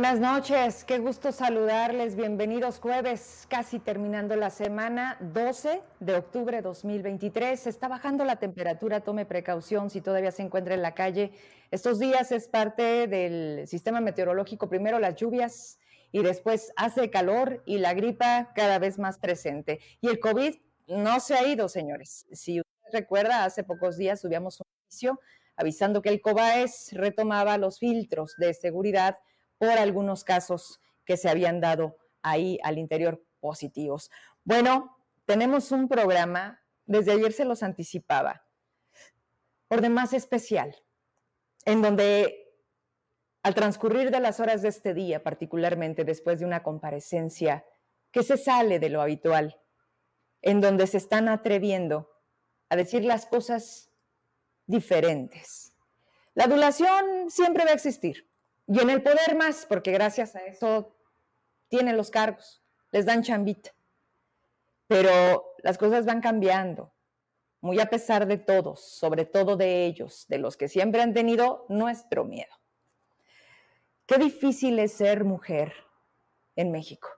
Buenas noches, qué gusto saludarles. Bienvenidos jueves, casi terminando la semana 12 de octubre de 2023. Está bajando la temperatura, tome precaución si todavía se encuentra en la calle. Estos días es parte del sistema meteorológico, primero las lluvias y después hace calor y la gripa cada vez más presente. Y el COVID no se ha ido, señores. Si usted recuerda, hace pocos días subíamos un inicio avisando que el COBAES retomaba los filtros de seguridad por algunos casos que se habían dado ahí al interior positivos. Bueno, tenemos un programa, desde ayer se los anticipaba, por demás especial, en donde al transcurrir de las horas de este día, particularmente después de una comparecencia que se sale de lo habitual, en donde se están atreviendo a decir las cosas diferentes. La adulación siempre va a existir. Y en el poder más, porque gracias a eso tienen los cargos, les dan chambita. Pero las cosas van cambiando, muy a pesar de todos, sobre todo de ellos, de los que siempre han tenido nuestro miedo. Qué difícil es ser mujer en México.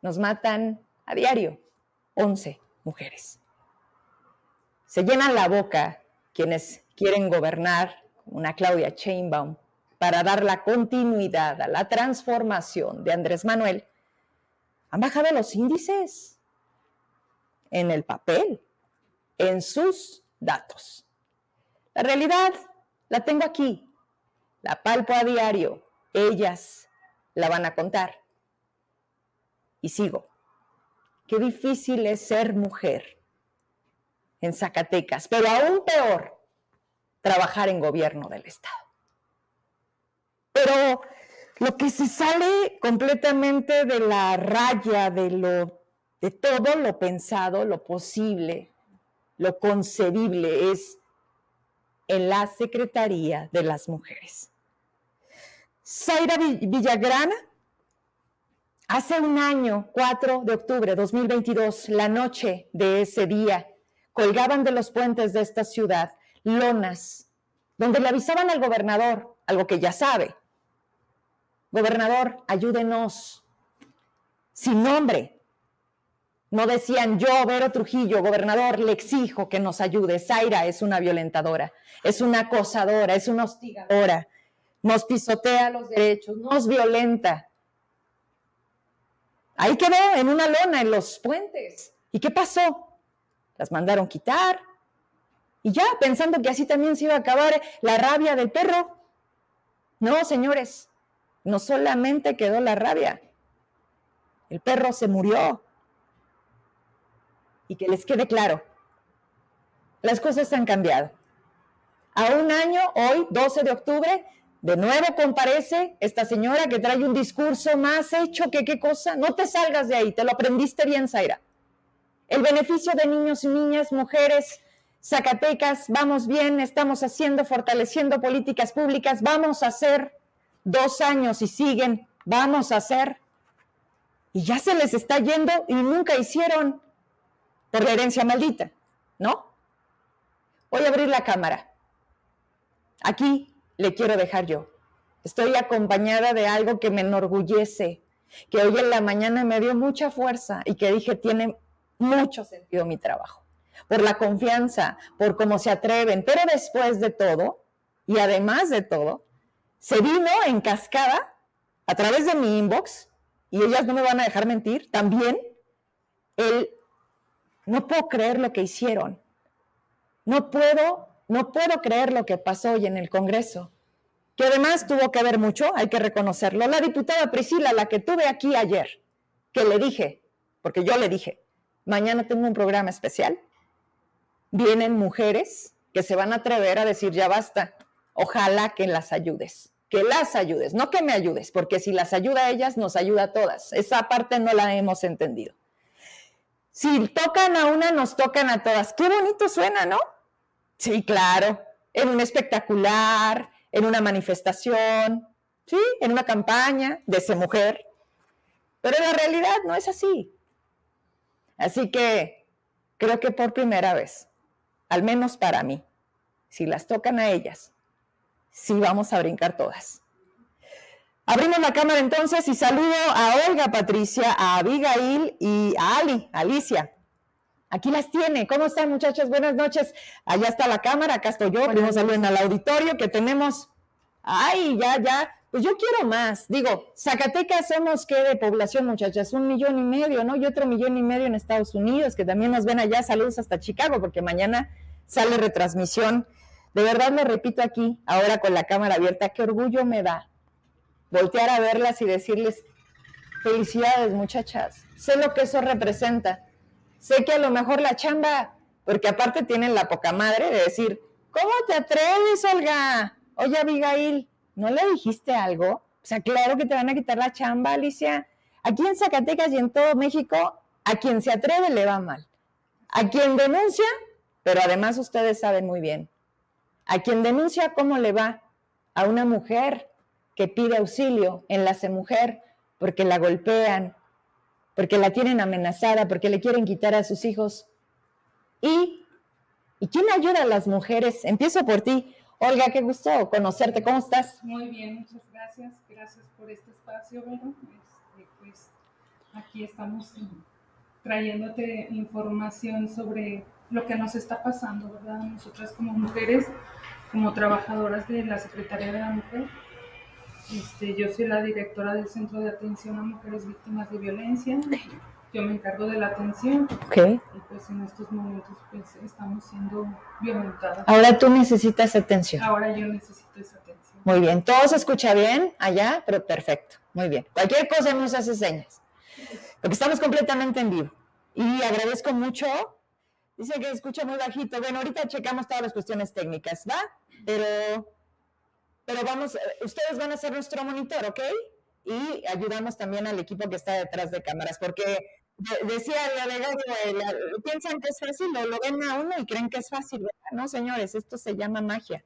Nos matan a diario 11 mujeres. Se llenan la boca quienes quieren gobernar, una Claudia Chainbaum, para dar la continuidad a la transformación de Andrés Manuel, han bajado los índices en el papel, en sus datos. La realidad la tengo aquí, la palpo a diario, ellas la van a contar. Y sigo. Qué difícil es ser mujer en Zacatecas, pero aún peor, trabajar en gobierno del Estado. Pero lo que se sale completamente de la raya de lo de todo lo pensado, lo posible, lo concebible es en la Secretaría de las Mujeres. Zaira Villagrana, hace un año, 4 de octubre de 2022, la noche de ese día, colgaban de los puentes de esta ciudad lonas, donde le avisaban al gobernador, algo que ya sabe, gobernador, ayúdenos. Sin nombre. No decían yo, Vero Trujillo, gobernador, le exijo que nos ayude. Zaira es una violentadora, es una acosadora, es una hostigadora, nos pisotea los derechos, nos violenta. Ahí quedó en una lona en los puentes. ¿Y qué pasó? Las mandaron quitar. Y ya, pensando que así también se iba a acabar la rabia del perro. No, señores, no solamente quedó la rabia, el perro se murió. Y que les quede claro, las cosas han cambiado. A un año, hoy, 12 de octubre, de nuevo comparece esta señora que trae un discurso más hecho que qué cosa. No te salgas de ahí, te lo aprendiste bien, Zaira. El beneficio de niños y niñas, mujeres, Zacatecas, vamos bien, estamos haciendo, fortaleciendo políticas públicas, vamos a hacer dos años y siguen, vamos a hacer. Y ya se les está yendo y nunca hicieron por la herencia maldita, ¿no? Voy a abrir la cámara. Aquí le quiero dejar yo. Estoy acompañada de algo que me enorgullece, que hoy en la mañana me dio mucha fuerza y que dije tiene mucho sentido mi trabajo, por la confianza, por cómo se atreven, pero después de todo, y además de todo, se vino en cascada a través de mi inbox, y ellas no me van a dejar mentir, también el, no puedo creer lo que hicieron, no puedo, no puedo creer lo que pasó hoy en el Congreso, que además tuvo que ver mucho, hay que reconocerlo, la diputada Priscila, la que tuve aquí ayer, que le dije, porque yo le dije, mañana tengo un programa especial, vienen mujeres que se van a atrever a decir, ya basta, ojalá que las ayudes, que las ayudes, no que me ayudes, porque si las ayuda a ellas, nos ayuda a todas. Esa parte no la hemos entendido. Si tocan a una, nos tocan a todas. Qué bonito suena, ¿no? Sí, claro, en un espectacular, en una manifestación, sí, en una campaña de esa mujer. Pero la realidad no es así. Así que creo que por primera vez, al menos para mí, si las tocan a ellas, sí vamos a brincar todas. Abrimos la cámara entonces y saludo a Olga Patricia, a Abigail y a Ali, Alicia. Aquí las tiene. ¿Cómo están, muchachos? Buenas noches. Allá está la cámara, acá estoy yo. Primero saluden al auditorio que tenemos. Ay, ya, ya. Pues yo quiero más. Digo, Zacatecas somos qué de población, muchachas, un millón y medio, ¿no? Y otro millón y medio en Estados Unidos, que también nos ven allá. Saludos hasta Chicago, porque mañana sale retransmisión. De verdad lo repito aquí, ahora con la cámara abierta, qué orgullo me da voltear a verlas y decirles, felicidades muchachas, sé lo que eso representa, sé que a lo mejor la chamba, porque aparte tienen la poca madre de decir, ¿cómo te atreves, Olga? Oye, Abigail, ¿no le dijiste algo? O sea, claro que te van a quitar la chamba, Alicia. Aquí en Zacatecas y en todo México, a quien se atreve le va mal. A quien denuncia, pero además ustedes saben muy bien, a quien denuncia cómo le va a una mujer que pide auxilio, enlace mujer, porque la golpean, porque la tienen amenazada, porque le quieren quitar a sus hijos. ¿Y, ¿y quién ayuda a las mujeres? Empiezo por ti. Olga, qué gusto conocerte. ¿Cómo estás? Muy bien, muchas gracias. Gracias por este espacio, Bueno, este, pues aquí estamos trayéndote información sobre lo que nos está pasando, ¿verdad? Nosotras como mujeres, como trabajadoras de la Secretaría de la Mujer, este, yo soy la directora del Centro de Atención a Mujeres Víctimas de Violencia. Yo me encargo de la atención. Okay. Y pues en estos momentos pues estamos siendo violentadas. Ahora tú necesitas atención. Ahora yo necesito esa atención. Muy bien. ¿Todo se escucha bien allá? Pero perfecto. Muy bien. Cualquier cosa nos hace señas. Porque estamos completamente en vivo. Y agradezco mucho. Dice que escucha muy bajito. Bueno, ahorita checamos todas las cuestiones técnicas, ¿va? Pero pero vamos, eh, ustedes van a ser nuestro monitor, ¿ok? Y ayudamos también al equipo que está detrás de cámaras, porque decía la verdad, piensan que es fácil, o lo ven a uno y creen que es fácil, ¿verdad? No, señores, esto se llama magia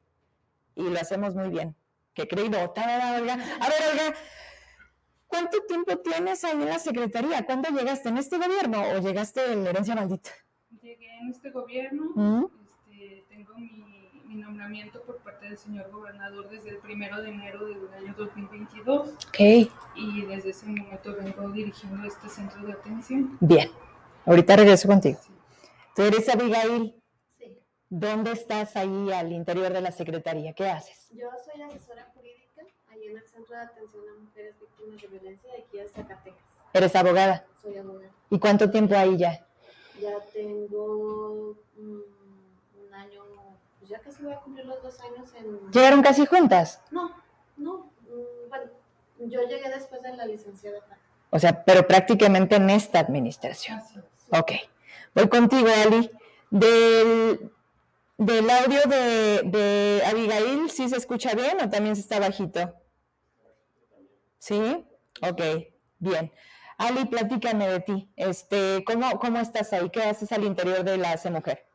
y lo hacemos muy bien. Qué creído, Olga. A ver, Olga, ¿cuánto tiempo tienes ahí en la Secretaría? ¿Cuándo llegaste? ¿En este gobierno o llegaste en la herencia maldita? Llegué en este gobierno, este, tengo mi mi nombramiento por parte del señor gobernador desde el primero de enero del año 2022. Ok. Y desde ese momento vengo dirigiendo este centro de atención. Bien. Ahorita regreso contigo. Tú eres Abigail. Sí. ¿Dónde estás ahí al interior de la Secretaría? ¿Qué haces? Yo soy asesora jurídica ahí en el Centro de Atención a Mujeres Víctimas de Violencia de aquí de Zacatecas. ¿Eres abogada? Soy abogada. ¿Y cuánto tiempo ahí ya? Ya tengo... Mm, ya casi voy a cumplir los dos años en... ¿Llegaron casi juntas? No, no, mm, bueno, yo llegué después de la licenciada. O sea, pero prácticamente en esta administración. Ok, voy contigo, Ali. Del, del audio de, de Abigail, ¿sí se escucha bien o también se está bajito? ¿Sí? Ok, bien. Ali, platícame de ti. Este, ¿cómo, ¿Cómo estás ahí? ¿Qué haces al interior de la C Mujer?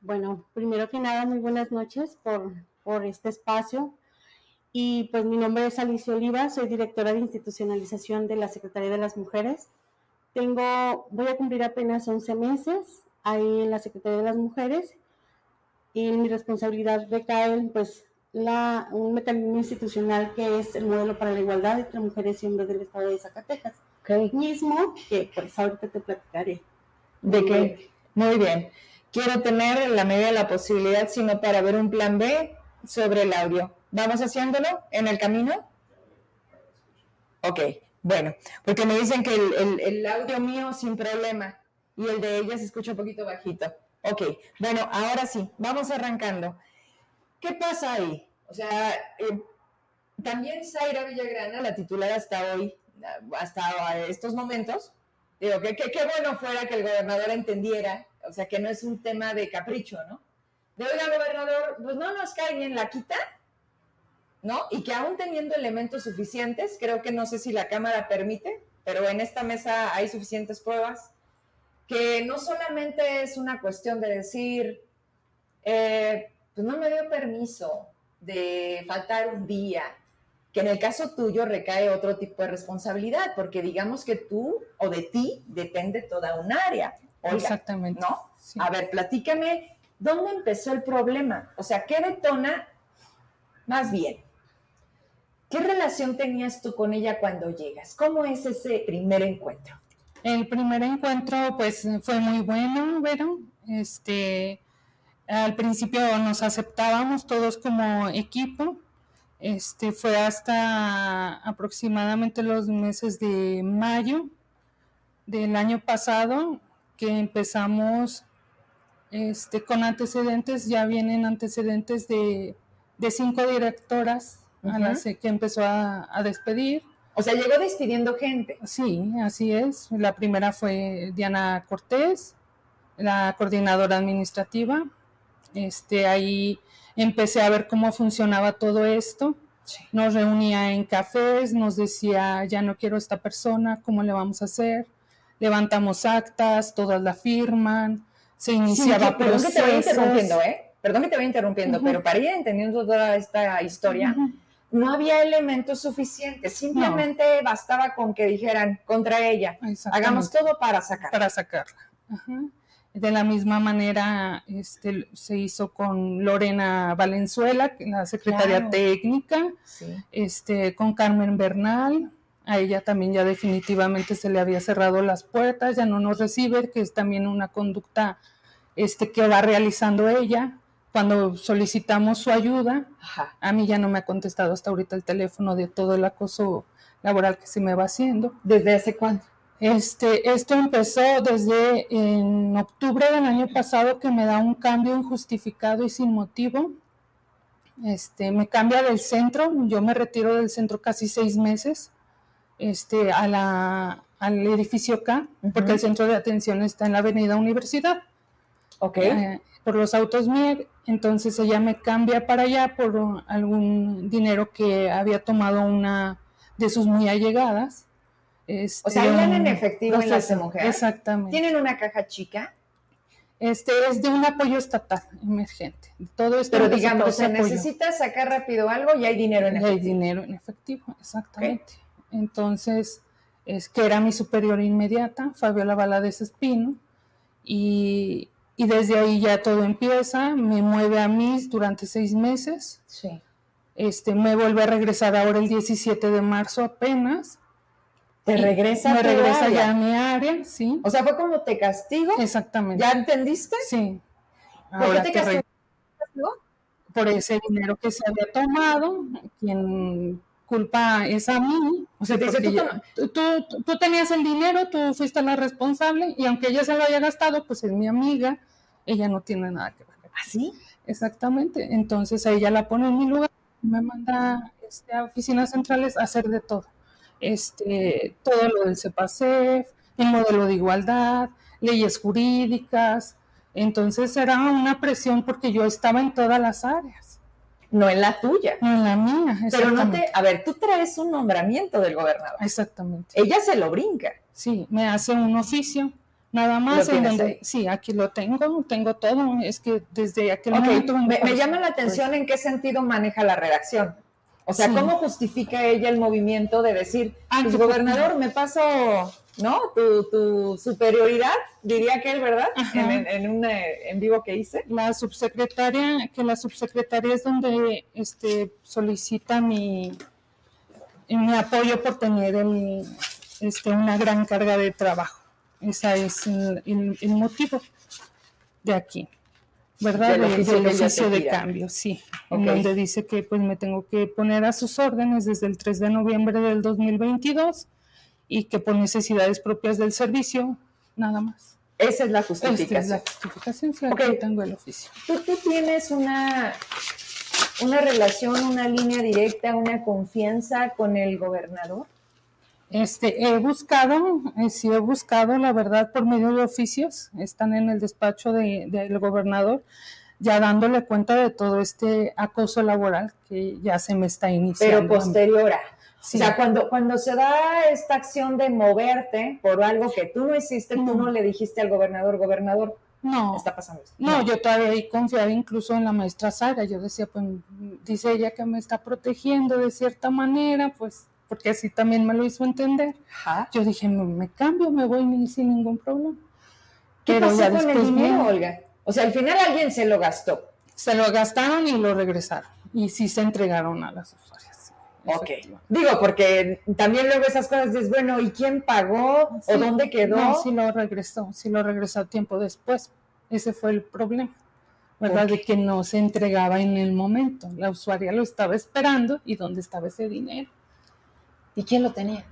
Bueno, primero que nada, muy buenas noches por, por este espacio. Y pues mi nombre es Alicia Oliva, soy directora de institucionalización de la Secretaría de las Mujeres. Tengo, voy a cumplir apenas 11 meses ahí en la Secretaría de las Mujeres y en mi responsabilidad recae pues la, un mecanismo institucional que es el modelo para la igualdad entre mujeres y hombres del estado de Zacatecas. Okay. Mismo que pues ahorita te platicaré. ¿De qué? Muy bien quiero tener la medida de la posibilidad, sino para ver un plan B sobre el audio. ¿Vamos haciéndolo en el camino? Ok, bueno, porque me dicen que el, audio mío sin problema y el de ella se escucha un poquito bajito. Ok, bueno, ahora sí, vamos arrancando. ¿Qué pasa ahí? O sea, eh, también Zaira Villagrana, la titular hasta hoy, hasta estos momentos, digo, que qué bueno fuera que el gobernador entendiera o sea, que no es un tema de capricho, ¿no? De, oiga, gobernador, pues no nos cae bien la quita, ¿no? Y que aún teniendo elementos suficientes, creo que no sé si la Cámara permite, pero en esta mesa hay suficientes pruebas, que no solamente es una cuestión de decir, eh, pues no me dio permiso de faltar un día, que en el caso tuyo recae otro tipo de responsabilidad, porque digamos que tú o de ti depende toda un área. Exactamente. ¿No? A ver, platícame, ¿dónde empezó el problema? O sea, ¿qué detona? Más bien, ¿Qué relación tenías tú con ella cuando llegas? ¿Cómo es ese primer encuentro? El primer encuentro, pues, fue muy bueno, ¿verdad? Este, al principio nos aceptábamos todos como equipo. Este, fue hasta aproximadamente los meses de mayo del año pasado que empezamos este, con antecedentes, ya vienen antecedentes de, cinco directoras a las que empezó a, despedir. O sea, llegó despidiendo gente. Sí, así es. La primera fue Diana Cortés, la coordinadora administrativa. Este, ahí empecé a ver cómo funcionaba todo esto. Nos reunía en cafés, nos decía, ya no quiero esta persona, ¿cómo le vamos a hacer? Levantamos actas, todas la firman, se iniciaba Perdón que te voy interrumpiendo, ¿eh? Perdón que te voy interrumpiendo, pero para ir entendiendo toda esta historia, no había elementos suficientes, simplemente bastaba con que dijeran contra ella, hagamos todo para sacarla. Para sacarla. De la misma manera este, se hizo con Lorena Valenzuela, la secretaria técnica, este, con Carmen Bernal, a ella también ya definitivamente se le había cerrado las puertas, ya no nos recibe, que es también una conducta este, que va realizando ella. Cuando solicitamos su ayuda, a mí ya no me ha contestado hasta ahorita el teléfono de todo el acoso laboral que se me va haciendo. ¿Desde hace cuánto? Este, esto empezó desde en octubre del año pasado que me da un cambio injustificado y sin motivo. Este, me cambia del centro, yo me retiro del centro casi seis meses este, a la, al edificio K, porque el centro de atención está en la avenida Universidad. Ok. Eh, por los autos MIER, entonces ella me cambia para allá por algún dinero que había tomado una de sus muy allegadas. O sea, iban en efectivo en las mujeres. Exactamente. ¿Tienen una caja chica? Este es de un apoyo estatal emergente. Todo esto Pero digamos, se necesita sacar rápido algo y hay dinero en efectivo. Hay dinero en efectivo, exactamente. Entonces, es que era mi superior inmediata, Fabiola Valadez Espino, y, desde ahí ya todo empieza, me mueve a mí durante seis meses. Sí. Este, me vuelve a regresar ahora el 17 de marzo apenas. ¿Te regresa Me regresa ya a mi área, sí. O sea, fue como te castigo. Exactamente. ¿Ya entendiste? Sí. ¿Por qué te castigo? Por ese dinero que se había tomado, quien culpa es a mí. O sea, tú, tú, tenías el dinero, tú fuiste la responsable y aunque ella se lo haya gastado, pues es mi amiga, ella no tiene nada que ver. ¿Así? ¿Ah, Exactamente. Entonces ella la pone en mi lugar, me manda este, a oficinas centrales a hacer de todo. Este, todo lo del CEPACEF, el modelo de igualdad, leyes jurídicas. Entonces era una presión porque yo estaba en todas las áreas no en la tuya. en la mía. Pero no te, a ver, tú traes un nombramiento del gobernador. Exactamente. Ella se lo brinca. Sí, me hace un oficio. Nada más en donde, sí, aquí lo tengo, tengo todo. Es que desde aquel momento. Me, llama la atención en qué sentido maneja la redacción. O sea, ¿cómo justifica ella el movimiento de decir, ah, pues, gobernador, me paso ¿no? Tu, superioridad, diría que él, ¿verdad? En, un eh, en vivo que hice. La subsecretaria, que la subsecretaria es donde este, solicita mi, mi apoyo por tener este, una gran carga de trabajo. Ese es el, motivo de aquí. ¿Verdad? Del oficio, de cambio, sí. donde dice que pues me tengo que poner a sus órdenes desde el 3 de noviembre del 2022 y que por necesidades propias del servicio, nada más. Esa es la justificación. es la justificación, sí, okay. tengo el oficio. ¿Tú, ¿Tú, tienes una, una relación, una línea directa, una confianza con el gobernador? Este, he buscado, eh, sí he buscado, la verdad, por medio de oficios, están en el despacho del de, gobernador, ya dándole cuenta de todo este acoso laboral que ya se me está iniciando. Pero posterior a. O sea, cuando, cuando se da esta acción de moverte por algo que tú no hiciste, tú no le dijiste al gobernador, gobernador, no, está pasando esto. No, yo todavía confiaba incluso en la maestra Sara. Yo decía, pues, dice ella que me está protegiendo de cierta manera, pues, porque así también me lo hizo entender. Yo dije, me, cambio, me voy sin ningún problema. ¿Qué Pero pasó con el dinero, Olga? O sea, al final alguien se lo gastó. Se lo gastaron y lo regresaron. Y sí se entregaron a las usuarias. Ok. Digo, porque también luego esas cosas dices, bueno, ¿y quién pagó? ¿O dónde quedó? No, sí lo regresó, sí lo regresó tiempo después. Ese fue el problema, ¿verdad? De que no se entregaba en el momento. La usuaria lo estaba esperando y dónde estaba ese dinero. ¿Y quién lo tenía?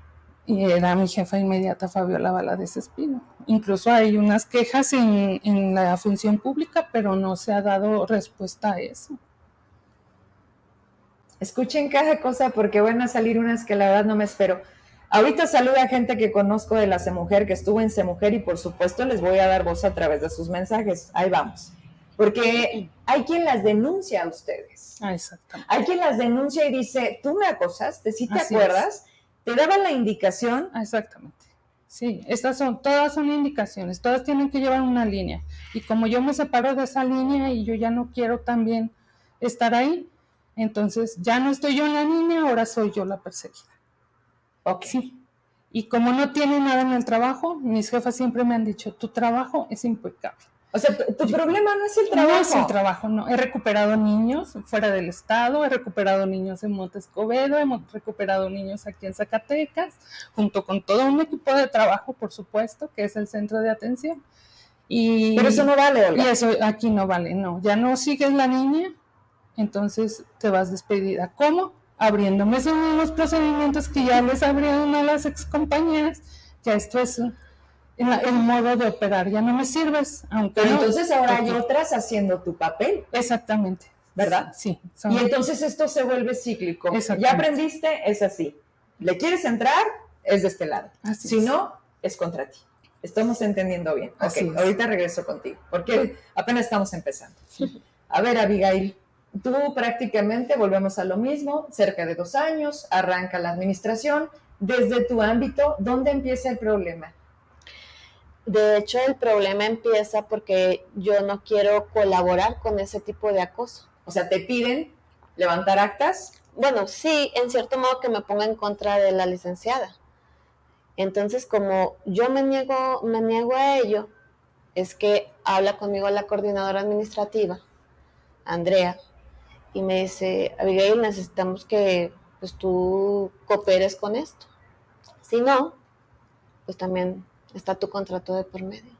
Y era mi jefa inmediata, Fabiola Valadez Espino. Incluso hay unas quejas en, en la función pública, pero no se ha dado respuesta a eso. Escuchen cada cosa porque van a salir unas que la verdad no me espero. Ahorita saluda a gente que conozco de la Mujer, que estuvo en Mujer y por supuesto les voy a dar voz a través de sus mensajes. Ahí vamos. Porque hay quien las denuncia a ustedes. Ah, exacto. Hay quien las denuncia y dice, tú me acosaste, si te acuerdas, te daban la indicación. Ah, exactamente. Sí, estas son, todas son indicaciones, todas tienen que llevar una línea. Y como yo me separo de esa línea y yo ya no quiero también estar ahí, entonces ya no estoy yo en la línea, ahora soy yo la perseguida. Ok. Sí. Y como no tiene nada en el trabajo, mis jefas siempre me han dicho, tu trabajo es impecable. O sea, tu, problema no es el trabajo. No es el trabajo, no. He recuperado niños fuera del estado, he recuperado niños en Montescobedo, hemos recuperado niños aquí en Zacatecas, junto con todo un equipo de trabajo, por supuesto, que es el centro de atención. Y, Pero eso no vale, Olga. Y eso aquí no vale, no. Ya no sigues la niña, entonces te vas despedida. ¿Cómo? abriéndome esos mismos procedimientos que ya les abrieron a las ex compañeras, ya esto es el, modo de operar, ya no me sirves. Aunque Pero entonces ahora hay otras haciendo tu papel. Exactamente. ¿Verdad? Sí. Y entonces esto se vuelve cíclico. Ya aprendiste, es así. ¿Le quieres entrar? Es de este lado. si no, es contra ti. Estamos entendiendo bien. ok, ahorita regreso contigo, porque apenas estamos empezando. A ver, Abigail, Tú prácticamente, volvemos a lo mismo, cerca de dos años, arranca la administración. Desde tu ámbito, ¿dónde empieza el problema? De hecho, el problema empieza porque yo no quiero colaborar con ese tipo de acoso. O sea, te piden levantar actas. Bueno, sí, en cierto modo que me ponga en contra de la licenciada. Entonces, como yo me niego, me niego a ello, es que habla conmigo la coordinadora administrativa, Andrea, y me dice, Abigail, necesitamos que pues tú cooperes con esto. Si no, pues también está tu contrato de por medio.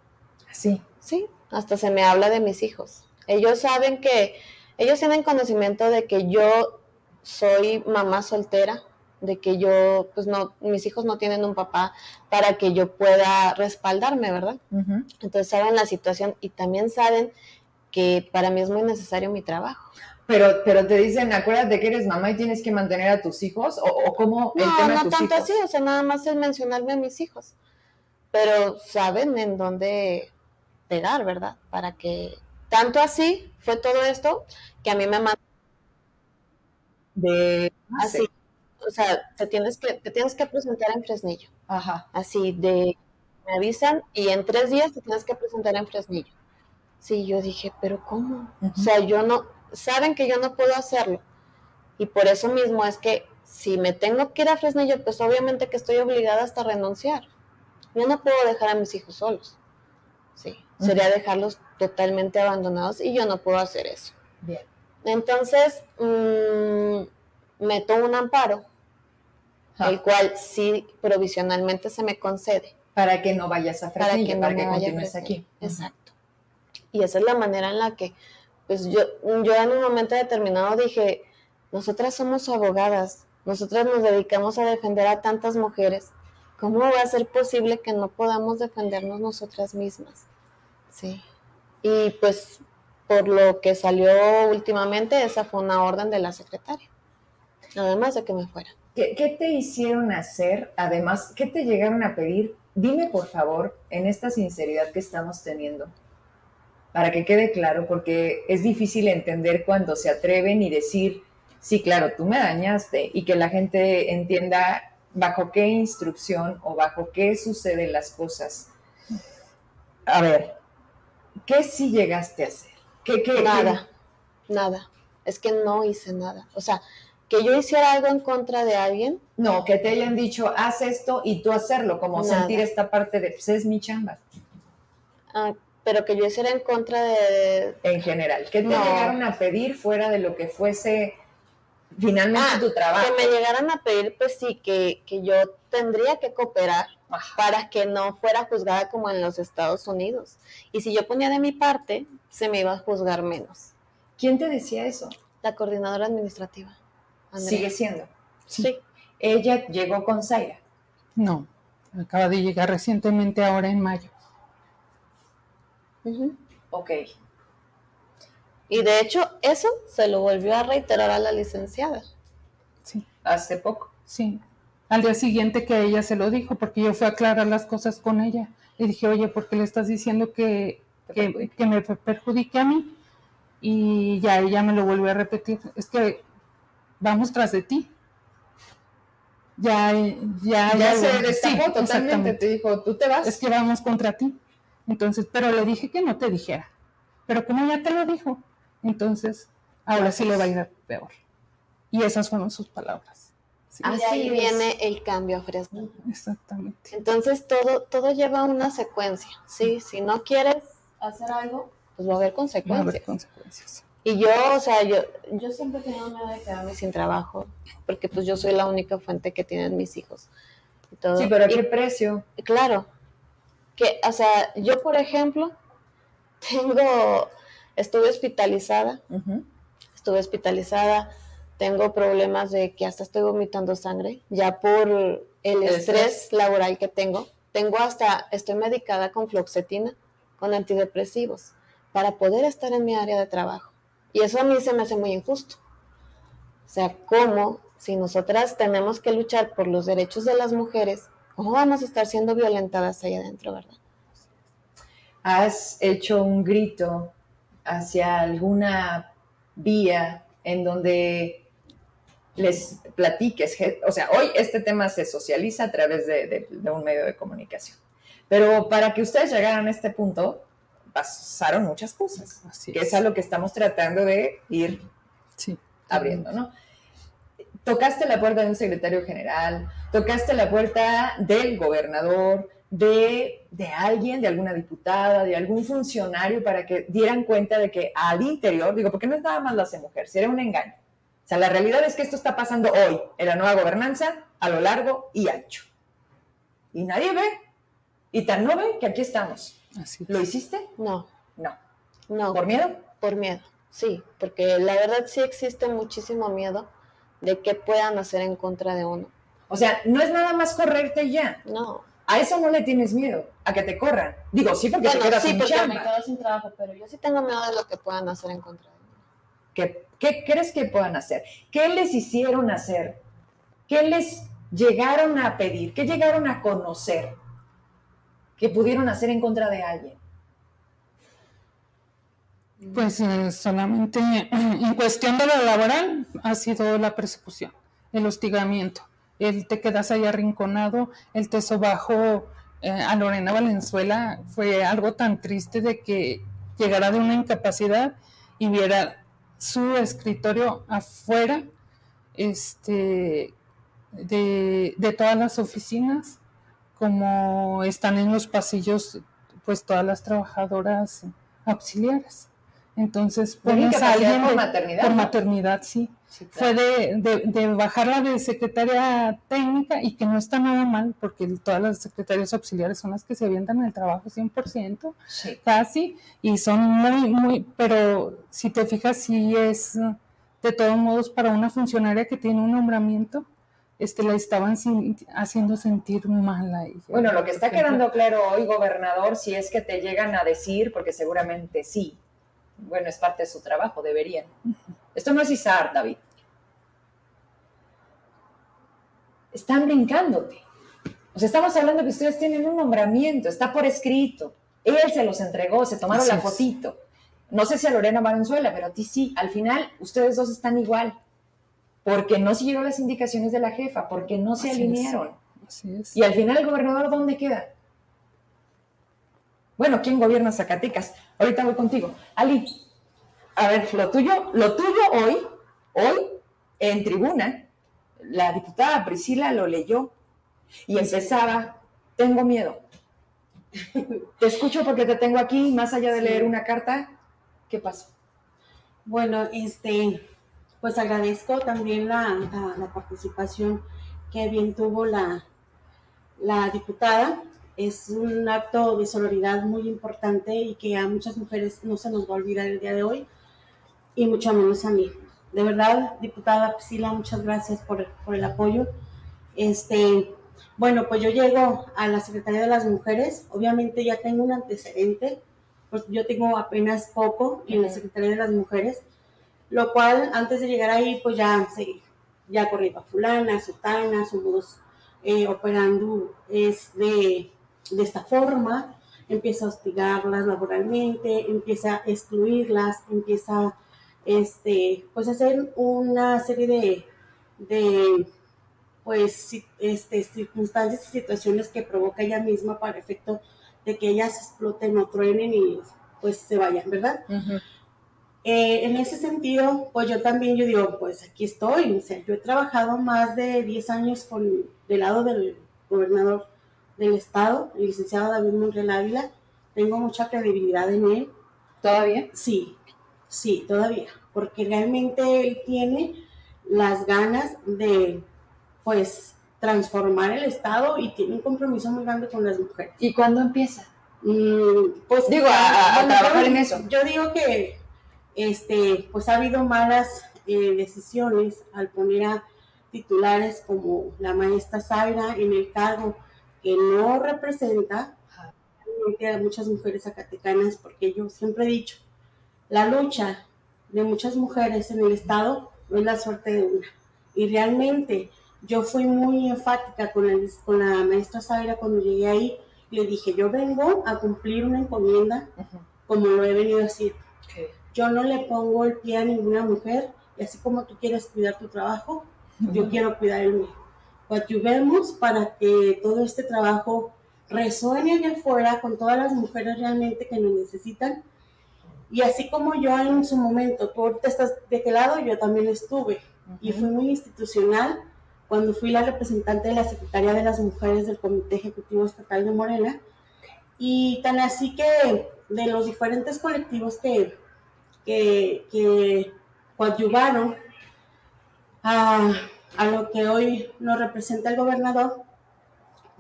Sí. Sí, hasta se me habla de mis hijos. Ellos saben que, ellos tienen conocimiento de que yo soy mamá soltera, de que yo, pues no, mis hijos no tienen un papá para que yo pueda respaldarme, ¿verdad? Entonces saben la situación y también saben que para mí es muy necesario mi trabajo. Pero, pero te dicen, acuérdate que eres mamá y tienes que mantener a tus hijos, o, o cómo el no, tema no tanto así, o sea, nada más es mencionarme a mis hijos. Pero saben en dónde pegar, ¿verdad? Para que tanto así fue todo esto que a mí me mandan de así, o sea, te tienes que te tienes que presentar en Fresnillo. Ajá. Así de me avisan y en tres días te tienes que presentar en Fresnillo. Sí, yo dije, pero ¿cómo? O sea, yo no, saben que yo no puedo hacerlo. Y por eso mismo es que si me tengo que ir a Fresnillo, pues obviamente que estoy obligada hasta renunciar. Yo no puedo dejar a mis hijos solos. Sí, sería dejarlos totalmente abandonados y yo no puedo hacer eso. Bien. Entonces, mmm, meto un amparo, el cual sí provisionalmente se me concede. Para que no vayas a Fresnillo, para que, continúes aquí. Exacto. Y esa es la manera en la que pues yo, yo en un momento determinado dije, nosotras somos abogadas, nosotras nos dedicamos a defender a tantas mujeres, ¿cómo va a ser posible que no podamos defendernos nosotras mismas? Sí. Y pues por lo que salió últimamente, esa fue una orden de la secretaria, además de que me fuera. ¿Qué, ¿Qué, te hicieron hacer? Además, ¿qué te llegaron a pedir? Dime, por favor, en esta sinceridad que estamos teniendo, para que quede claro, porque es difícil entender cuando se atreven y decir, sí, claro, tú me dañaste, y que la gente entienda bajo qué instrucción o bajo qué suceden las cosas. A ver, ¿qué sí llegaste a hacer? ¿Qué, qué, nada, nada. Es que no hice nada. O sea, que yo hiciera algo en contra de alguien. No, que te hayan dicho, haz esto y tú hacerlo, como sentir esta parte de, pues es mi chamba. Ah, pero que yo hiciera en contra de... En general, ¿qué te llegaron a pedir fuera de lo que fuese finalmente Ah, tu trabajo. Que me llegaran a pedir, pues sí, que, que yo tendría que cooperar Ajá. para que no fuera juzgada como en los Estados Unidos. Y si yo ponía de mi parte, se me iba a juzgar menos. ¿Quién te decía eso? La coordinadora administrativa. Andrea. Sigue siendo. Sí. Ella llegó con Zaira. No, acaba de llegar recientemente ahora en mayo. Ujú. Ok. Y de hecho, eso se lo volvió a reiterar a la licenciada. Sí, Hace poco. sí. Al día siguiente que ella se lo dijo, porque yo fui a aclarar las cosas con ella. Le dije, oye, ¿por qué le estás diciendo que, que, me perjudique a mí? Y ya ella me lo volvió a repetir. Es que vamos tras de ti. Ya, ya, Ya ya- se sí, destapó totalmente. Te dijo, tú te vas. es que vamos contra ti. Entonces, pero le dije que no te dijera. Pero como ya te lo dijo, entonces ahora sí le va a ir peor. Y esas fueron sus palabras. Sí, Ah, ahí Así es. viene el cambio a Fresno. exactamente. Entonces todo, todo lleva una secuencia, ¿sí? Si no quieres hacer algo, pues va a haber Va a haber consecuencias. Y yo, o sea, yo, yo siempre he tenido miedo de quedarme sin trabajo, porque pues yo soy la única fuente que tienen mis hijos. Y todo. Sí, pero ¿a Y- qué precio? Claro, que, o sea, yo por ejemplo, tengo, estuve hospitalizada, estuve hospitalizada, tengo problemas de que hasta estoy vomitando sangre, ya por el, El estrés, laboral que tengo. Tengo hasta, estoy medicada con fluoxetina, con antidepresivos, para poder estar en mi área de trabajo. Y eso a mí se me hace muy injusto. O sea, ¿cómo, si nosotras tenemos que luchar por los derechos de las mujeres, cómo vamos a estar siendo violentadas ahí adentro, verdad? ¿Has hecho un grito hacia alguna vía en donde les platiques? O sea, hoy este tema se socializa a través de, de- de un medio de comunicación. Pero para que ustedes llegaran a este punto, pasaron muchas cosas, Así que es a lo que estamos tratando de ir Sí. abriendo, ¿no? Tocaste la puerta de un secretario general, tocaste la puerta del gobernador, de, de alguien, de alguna diputada, de algún funcionario para que dieran cuenta de que al interior, digo, porque no es nada más lo hace mujer, si era un engaño. O sea, la realidad es que esto está pasando hoy, en la nueva gobernanza, a lo largo y ancho. Y nadie ve. Y tan no ve que aquí estamos. Así es. ¿Lo hiciste? No, No. no. ¿Por miedo? Por miedo, sí, porque la verdad sí existe muchísimo miedo de que puedan hacer en contra de uno. O sea, no es nada más correrte y ya. No, A eso no le tienes miedo, a que te corran. Digo, sí, porque bueno, te quedas sí, sin porque chamba. me quedo sin trabajo, pero yo sí tengo miedo de lo que puedan hacer en contra de. ¿Qué, qué crees que puedan hacer? ¿Qué les hicieron hacer? ¿Qué les llegaron a pedir? ¿Qué llegaron a conocer que pudieron hacer en contra de alguien? Pues eh, solamente en cuestión de lo laboral ha sido la persecución, el hostigamiento. El te quedas ahí arrinconado, el te sobajo eh, a Lorena Valenzuela fue algo tan triste de que llegara de una incapacidad y viera su escritorio afuera este, de, de todas las oficinas, como están en los pasillos, pues todas las trabajadoras auxiliares. Entonces, Por pones a incapacidad alguien por de- maternidad, Por ¿no? maternidad, sí. Sí, Fue de, de, de bajarla de secretaria técnica y que no está nada mal, porque todas las secretarias auxiliares son las que se avientan el trabajo 100%, Sí. casi, y son muy, muy, pero si te fijas, sí es de todos modos para una funcionaria que tiene un nombramiento, este, la estaban sin- haciendo sentir mal a ella. Bueno, lo que está quedando claro hoy, gobernador, si es que te llegan a decir, porque seguramente sí, bueno, es parte de su trabajo, deberían. Esto no es ISAR, David. Están brincándote. O sea, estamos hablando que ustedes tienen un nombramiento, está por escrito. Él se los entregó, se tomaron Así la es. fotito. No sé si a Lorena Valenzuela, pero a ti sí. Al final, ustedes dos están igual. Porque no siguieron las indicaciones de la jefa, porque no se Así es. alinearon. Así es. Y al final el gobernador, ¿dónde queda? Bueno, ¿quién gobierna Zacatecas? Ahorita voy contigo. Ali, a ver, lo tuyo, lo tuyo hoy, hoy, en tribuna, la diputada Priscila lo leyó y empezaba, tengo miedo. Te escucho porque te tengo aquí, más allá de Sí. leer una carta, ¿qué pasó? Bueno, este, pues agradezco también la, la, participación que bien tuvo la, la diputada. Es un acto de solidaridad muy importante y que a muchas mujeres no se nos va a olvidar el día de hoy y mucho menos a mí. De verdad, diputada Priscila, muchas gracias por, por el apoyo. Este, bueno, pues yo llego a la Secretaría de las Mujeres, obviamente ya tengo un antecedente, pues yo tengo apenas poco en la Secretaría de las Mujeres, lo cual antes de llegar ahí, pues ya, sí, ya corrido a fulana, sutana, somos eh, operando es de, de esta forma, empieza a hostigarlas laboralmente, empieza a excluirlas, empieza este, pues hacer una serie de, de pues, este, circunstancias y situaciones que provoca ella misma para efecto de que ellas exploten o truenen y pues se vayan, ¿verdad? Eh, en ese sentido, pues yo también, yo digo, pues aquí estoy, o sea, yo he trabajado más de 10 años con, del lado del gobernador del estado, el licenciado David Monreal Ávila, tengo mucha credibilidad en él. ¿Todavía? Sí, sí, todavía, porque realmente él tiene las ganas de pues transformar el Estado y tiene un compromiso muy grande con las mujeres. ¿Y cuándo empieza? Mm, pues digo, a, trabajar en eso. Yo digo que este, pues ha habido malas eh, decisiones al poner a titulares como la maestra Zaira en el cargo que no representa a muchas mujeres acatecanas, porque yo siempre he dicho, la lucha de muchas mujeres en el Estado no es la suerte de una. Y realmente yo fui muy enfática con, con la maestra Zaira cuando llegué ahí. Le dije, yo vengo a cumplir una encomienda como lo he venido a decir. Yo no le pongo el pie a ninguna mujer y así como tú quieres cuidar tu trabajo, yo quiero cuidar el mío. vemos para que todo este trabajo resuene allá afuera con todas las mujeres realmente que nos necesitan. Y así como yo en su momento, tú ahorita estás de qué lado, yo también estuve. Y fui muy institucional cuando fui la representante de la Secretaría de las Mujeres del Comité Ejecutivo Estatal de Morena. Y tan así que de los diferentes colectivos que, que, que coadyuvaron a, a, lo que hoy nos representa el gobernador,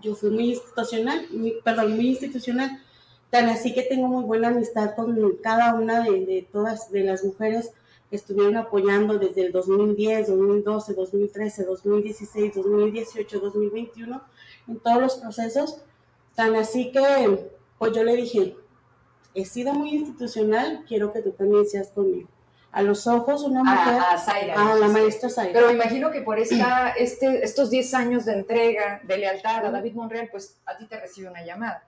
yo fui muy institucional, perdón, muy institucional, tan así que tengo muy buena amistad con cada una de, de todas de las mujeres estuvieron apoyando desde el 2010, 2012, 2013, 2016, 2018, 2021, en todos los procesos. Tan así que, pues yo le dije, he sido muy institucional, quiero que tú también seas conmigo. A los ojos, una mujer. A, a la maestra Zaira. Pero me imagino que por esta, este, estos 10 años de entrega, de lealtad a David Monreal, pues a ti te recibe una llamada.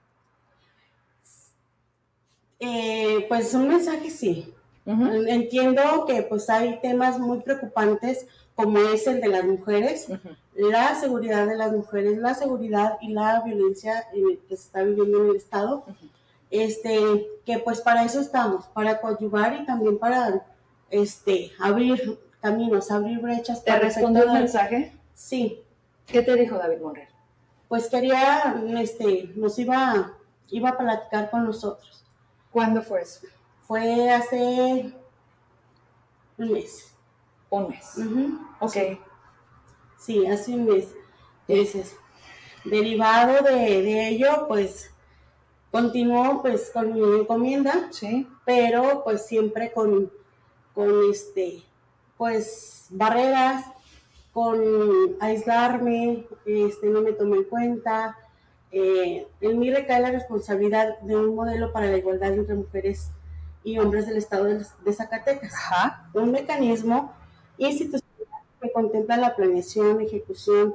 Eh, pues un mensaje sí. Entiendo que pues hay temas muy preocupantes como es el de las mujeres, la seguridad de las mujeres, la seguridad y la violencia que se está viviendo en el Estado, este, que pues para eso estamos, para coadyuvar y también para este, abrir caminos, abrir brechas. ¿Te respondió el mensaje? Sí. ¿Qué te dijo David Monreal? Pues quería, este, nos iba, iba a platicar con nosotros. ¿Cuándo fue eso? Fue hace un mes. Un mes. Ok. Sí. hace un mes. Entonces, derivado de, ello, pues continuó pues con mi encomienda, sí. pero pues siempre con, con este, pues barreras, con aislarme, este, no me tomé en cuenta. Eh, en mí recae la responsabilidad de un modelo para la igualdad entre mujeres y hombres del estado de, Zacatecas. Un mecanismo institucional que contempla la planeación, ejecución,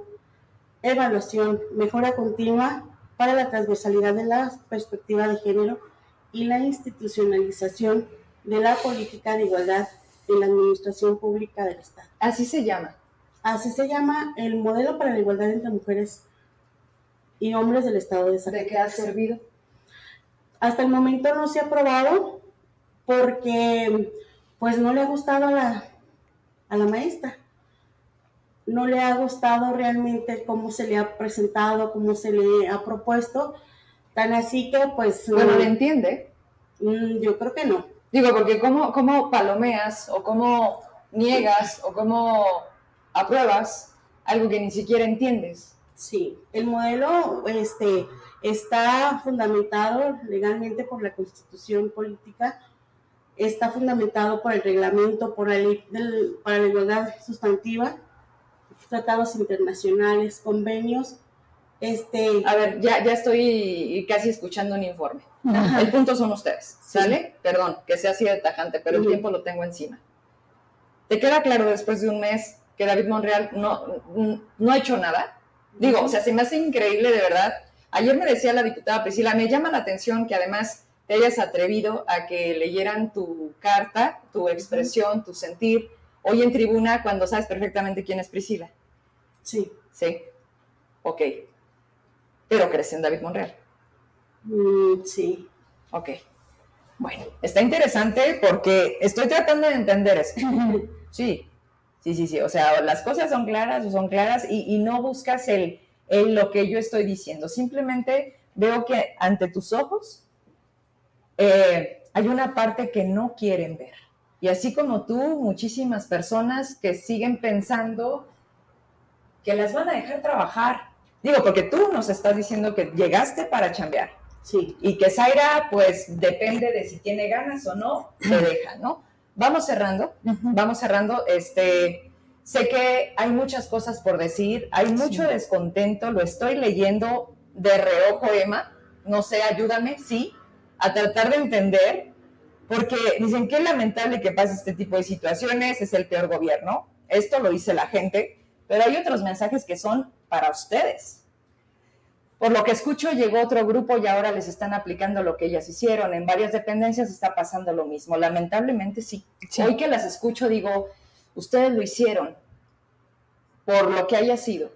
evaluación, mejora continua para la transversalidad de la perspectiva de género y la institucionalización de la política de igualdad en la administración pública del Estado. Así se llama. Así se llama el modelo para la igualdad entre mujeres y hombres del Estado de Zacatecas. ¿De qué ha servido? Hasta el momento no se ha aprobado, porque pues no le ha gustado a la, a la maestra. No le ha gustado realmente cómo se le ha presentado, cómo se le ha propuesto. Tan así que pues... Bueno, ¿le entiende? Mm, yo creo que no. Digo, porque cómo, cómo palomeas o cómo niegas o cómo apruebas algo que ni siquiera entiendes. Sí, el modelo este, está fundamentado legalmente por la constitución política, está fundamentado por el reglamento, por la ley del, para la igualdad sustantiva, tratados internacionales, convenios. Este, A ver, ya, ya estoy casi escuchando un informe. Ajá. El punto son ustedes, Sí. ¿sale? Perdón, que sea así de tajante, pero el tiempo lo tengo encima. ¿Te queda claro después de un mes que David Monreal no, no ha hecho nada? Digo, o sea, se me hace increíble de verdad. Ayer me decía la diputada Priscila, me llama la atención que además te hayas atrevido a que leyeran tu carta, tu expresión, tu sentir, hoy en tribuna cuando sabes perfectamente quién es Priscila. sí, Sí, ok. Pero crees en David Monreal. mm, sí, Ok. Bueno, está interesante porque estoy tratando de entender eso. Sí, sí, sí, sí. O sea, las cosas son claras o son claras y, y no buscas el, el lo que yo estoy diciendo. Simplemente veo que ante tus ojos eh, hay una parte que no quieren ver. Y así como tú, muchísimas personas que siguen pensando que las van a dejar trabajar. Digo, porque tú nos estás diciendo que llegaste para chambear sí. y que Zaira, pues depende de si tiene ganas o no, te deja, ¿no? Vamos cerrando, vamos cerrando. Este, sé que hay muchas cosas por decir, hay mucho descontento, lo estoy leyendo de reojo, Emma. No sé, ayúdame, sí, a tratar de entender, porque dicen que es lamentable que pase este tipo de situaciones, es el peor gobierno. Esto lo dice la gente, pero hay otros mensajes que son para ustedes. Por lo que escucho, llegó otro grupo y ahora les están aplicando lo que ellas hicieron. En varias dependencias está pasando lo mismo. Lamentablemente sí. Sí. Hoy que las escucho digo, ustedes lo hicieron por lo que haya sido,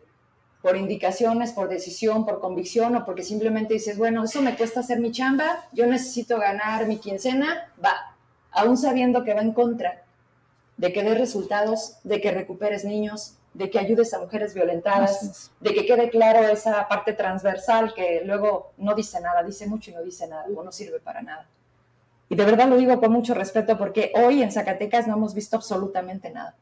por indicaciones, por decisión, por convicción o porque simplemente dices, bueno, eso me cuesta hacer mi chamba, yo necesito ganar mi quincena, va, aún sabiendo que va en contra de que des resultados, de que recuperes niños, de que ayudes a mujeres violentadas, de que quede claro esa parte transversal que luego no dice nada, dice mucho y no dice nada, o no sirve para nada. Y de verdad lo digo con mucho respeto porque hoy en Zacatecas no hemos visto absolutamente nada.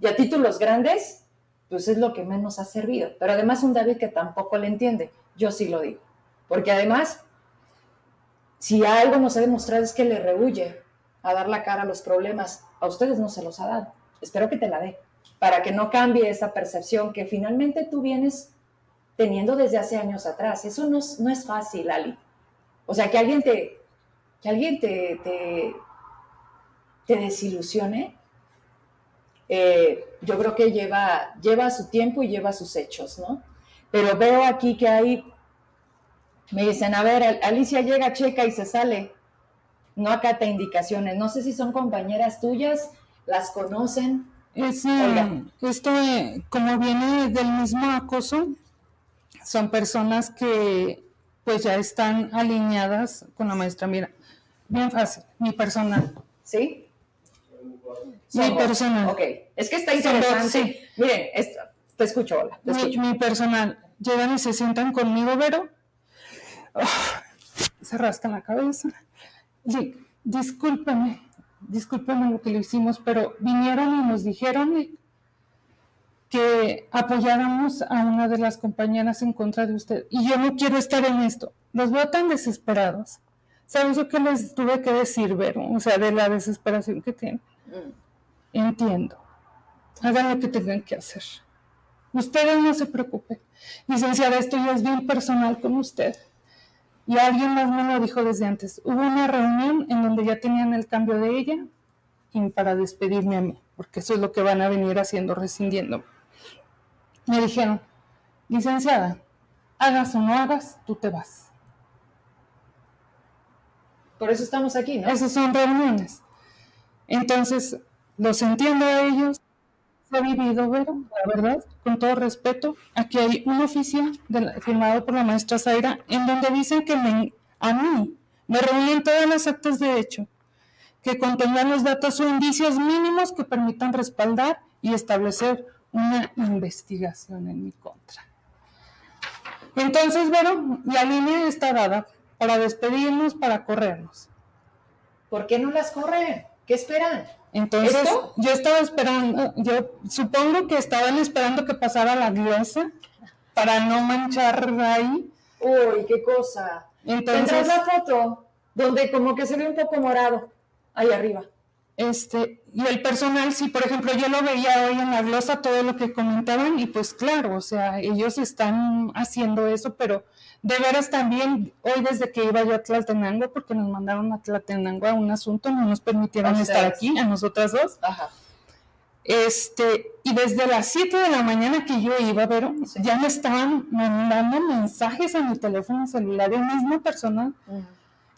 Y a títulos grandes, pues es lo que menos ha servido. Pero además un David que tampoco le entiende, yo sí lo digo. Porque además, si algo nos ha demostrado es que le rehuye a dar la cara a los problemas, a ustedes no se los ha dado. Espero que te la dé, para que no cambie esa percepción que finalmente tú vienes teniendo desde hace años atrás. Eso no no es fácil, Ali. O sea, que alguien te, que alguien te, te, desilusione, eh, yo creo que lleva, lleva su tiempo y lleva sus hechos, ¿no? Pero veo aquí que hay, me dicen, a ver, Al- Alicia llega, checa y se sale. No acata indicaciones. No sé si son compañeras tuyas, las conocen. Es, eh, esto, eh, como viene del mismo acoso, son personas que pues ya están alineadas con la maestra. Mira, bien fácil, mi personal. ¿Sí? Mi personal. Ok, es que está interesante. sí. Miren, esto- te escucho, hola, te Mi, escucho. mi personal. Llegan y se sientan conmigo, Vero. Ah, se rascan la cabeza. Discúlpame, discúlpame lo que le hicimos, pero vinieron y nos dijeron que apoyáramos a una de las compañeras en contra de usted. Y yo no quiero estar en esto. Los veo tan desesperados. ¿Sabes yo qué les tuve que decir, Vero? O sea, de la desesperación que tienen. Mm. Entiendo. Hagan lo que tengan que hacer. Ustedes no se preocupen. Licenciada, esto ya es bien personal con usted. Y alguien más me lo dijo desde antes. Hubo una reunión en donde ya tenían el cambio de ella y para despedirme a mí, porque eso es lo que van a venir haciendo, rescindiendo. Me dijeron, licenciada, hagas o no hagas, tú te vas. Por eso estamos aquí, ¿no? Esas son reuniones. Entonces, los entiendo a ellos. Se ha vivido, Vero, la verdad, con todo respeto. Aquí hay un oficio de firmado por la maestra Zaira en donde dicen que me- a mí me reúnen todas las actas de hecho que contengan los datos o indicios mínimos que permitan respaldar y establecer una investigación en mi contra. Entonces, Vero, la línea está dada para despedirnos, para corrernos. ¿Por qué no las corren? ¿Qué esperan? Entonces, ¿Esto? yo estaba esperando, yo supongo que estaban esperando que pasara la glosa para no manchar ahí. Uy, qué cosa. Entonces, la foto donde como que se ve un poco morado ahí arriba. este, y el personal, sí, por ejemplo, yo lo veía hoy en la glosa, todo lo que comentaban, y pues claro, o sea, ellos están haciendo eso, pero de veras también, hoy desde que iba yo a Tlaltenango, porque nos mandaron a Tlaltenango a un asunto, no nos permitieron estar aquí, a nosotras dos, Ajá. Este, y desde las 7 de la mañana que yo iba, pero Sí. ya me estaban mandando mensajes a mi teléfono celular, el mismo personal,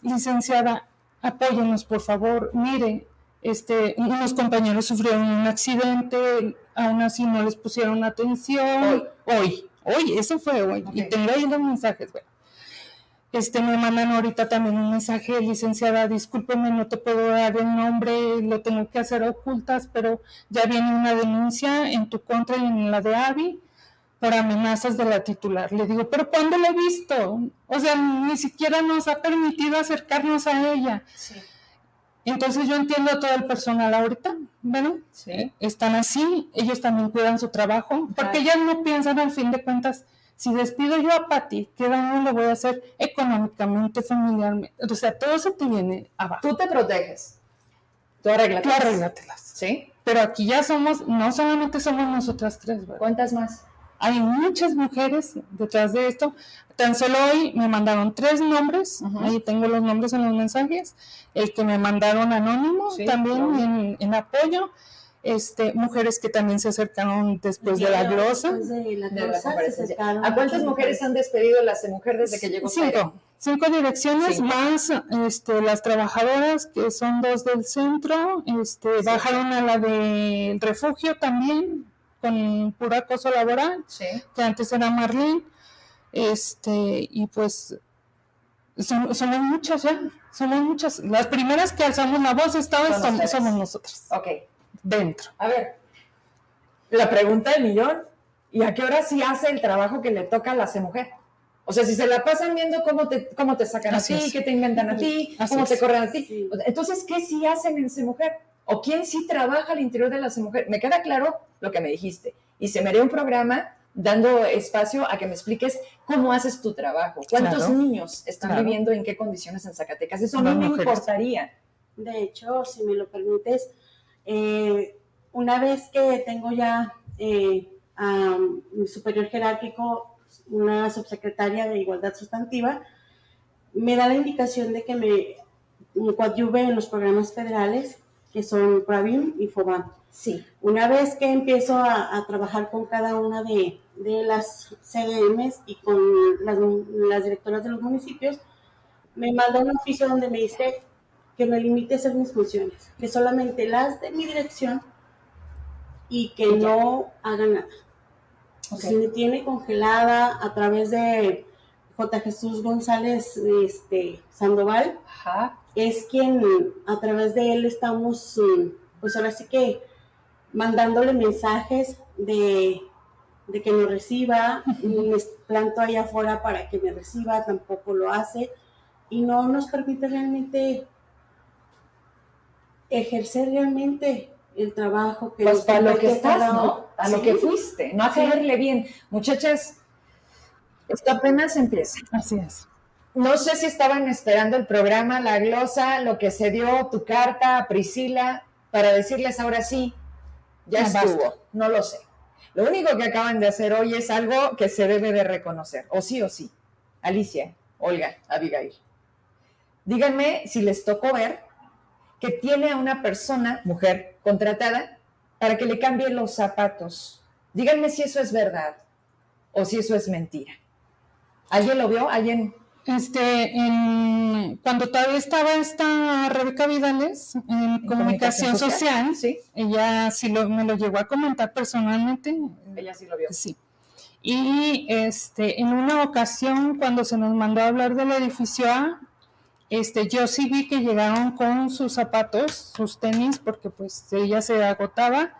licenciada, apóyenos por favor, mire, este, unos compañeros sufrieron un accidente, aún así no les pusieron atención, hoy, hoy, eso fue hoy, y tengo ahí los mensajes, bueno. Este, me mandan ahorita también un mensaje, licenciada, discúlpeme, no te puedo dar el nombre, lo tengo que hacer ocultas, pero ya viene una denuncia en tu contra y en la de Avi por amenazas de la titular. Le digo, pero ¿cuándo lo he visto? O sea, ni siquiera nos ha permitido acercarnos a ella. Sí. Entonces yo entiendo a todo el personal ahorita, bueno, Sí. están así, ellos también cuidan su trabajo, porque ellas no piensan al fin de cuentas, si despido yo a Patti, ¿qué daño le voy a hacer económicamente, familiarmente? O sea, todo eso te viene abajo. Tú te proteges. Tú arréglate. Tú arréglatelas. ¿Sí? Pero aquí ya somos, no solamente somos nosotras tres, ¿verdad? ¿Cuántas más? Hay muchas mujeres detrás de esto. Tan solo hoy me mandaron tres nombres, Ujú. ahí tengo los nombres en los mensajes, el que me mandaron anónimo Sí, también vi. en, en apoyo, este, mujeres que también se acercaron después de la glosa, Después de la De la glosa, se ¿A cuántas mujeres han despedido las de mujer desde que llegó Zaire? cinco, cinco direcciones Cinco. más este, las trabajadoras que son dos del centro, este, bajaron a la del refugio también con puro acoso laboral. Sí. que antes era Marlene, este, y pues son- somos muchas ya, somos muchas. Las primeras que alzamos la voz esta vez Son som- ustedes. somos nosotras, Ok. dentro. A ver, la pregunta del millón. ¿Y a qué hora sí hace el trabajo que le toca a la mujer? O sea, si se la pasan viendo cómo te, cómo te sacan Así a ti, es. qué te inventan a ti, Así cómo te es. corren a ti. Sí. Entonces, ¿qué sí hacen en mujer? ¿O quién sí trabaja al interior de la mujer? Me queda claro lo que me dijiste. Y se me haría un programa dando espacio a que me expliques cómo haces tu trabajo. ¿Cuántos Claro. niños están Claro. viviendo en qué condiciones en Zacatecas? Eso a mí me mujeres. importaría. De hecho, si me lo permites, eh, una vez que tengo ya eh, a mi superior jerárquico, una subsecretaria de Igualdad Sustantiva, me da la indicación de que me, me coadyuve en los programas federales, que son PRAVIM y FOBAM. Sí. Una vez que empiezo a, a trabajar con cada una de, de las CDMs y con las, las directoras de los municipios, me manda un oficio donde me dice que me limite a hacer mis funciones, que solamente las de mi dirección y que no haga nada. Ok. Se me tiene congelada a través de J. Jesús González este, Sandoval, Ajá. es quien a través de él estamos, mm, pues ahora sí que mandándole mensajes de, de que me reciba, me planto allá afuera para que me reciba, tampoco lo hace y no nos permite realmente ejercer realmente el trabajo que Pues nos para lo que compete estás, ¿no? A lo que fuiste, no a Sí. caerle bien. Muchachas, esto apenas empieza. Así es. No sé si estaban esperando el programa, la glosa, lo que se dio, tu carta a Priscila, para decirles ahora sí, ya Ya estuvo. basta. No lo sé. Lo único que acaban de hacer hoy es algo que se debe de reconocer, o sí o sí. Alicia, Olga, Abigail. Díganme si les tocó ver que tiene a una persona, mujer, contratada para que le cambie los zapatos. Díganme si eso es verdad o si eso es mentira. ¿Alguien lo vio? ¿Alguien? Este, en- cuando todavía estaba esta Rebeca Vidales en, comunicación, social, Sí, ella sí lo, me lo llegó a comentar personalmente, ella sí lo vio. Sí. Y este, en una ocasión, cuando se nos mandó a hablar del edificio A, este, yo sí vi que llegaron con sus zapatos, sus tenis, porque pues ella se agotaba,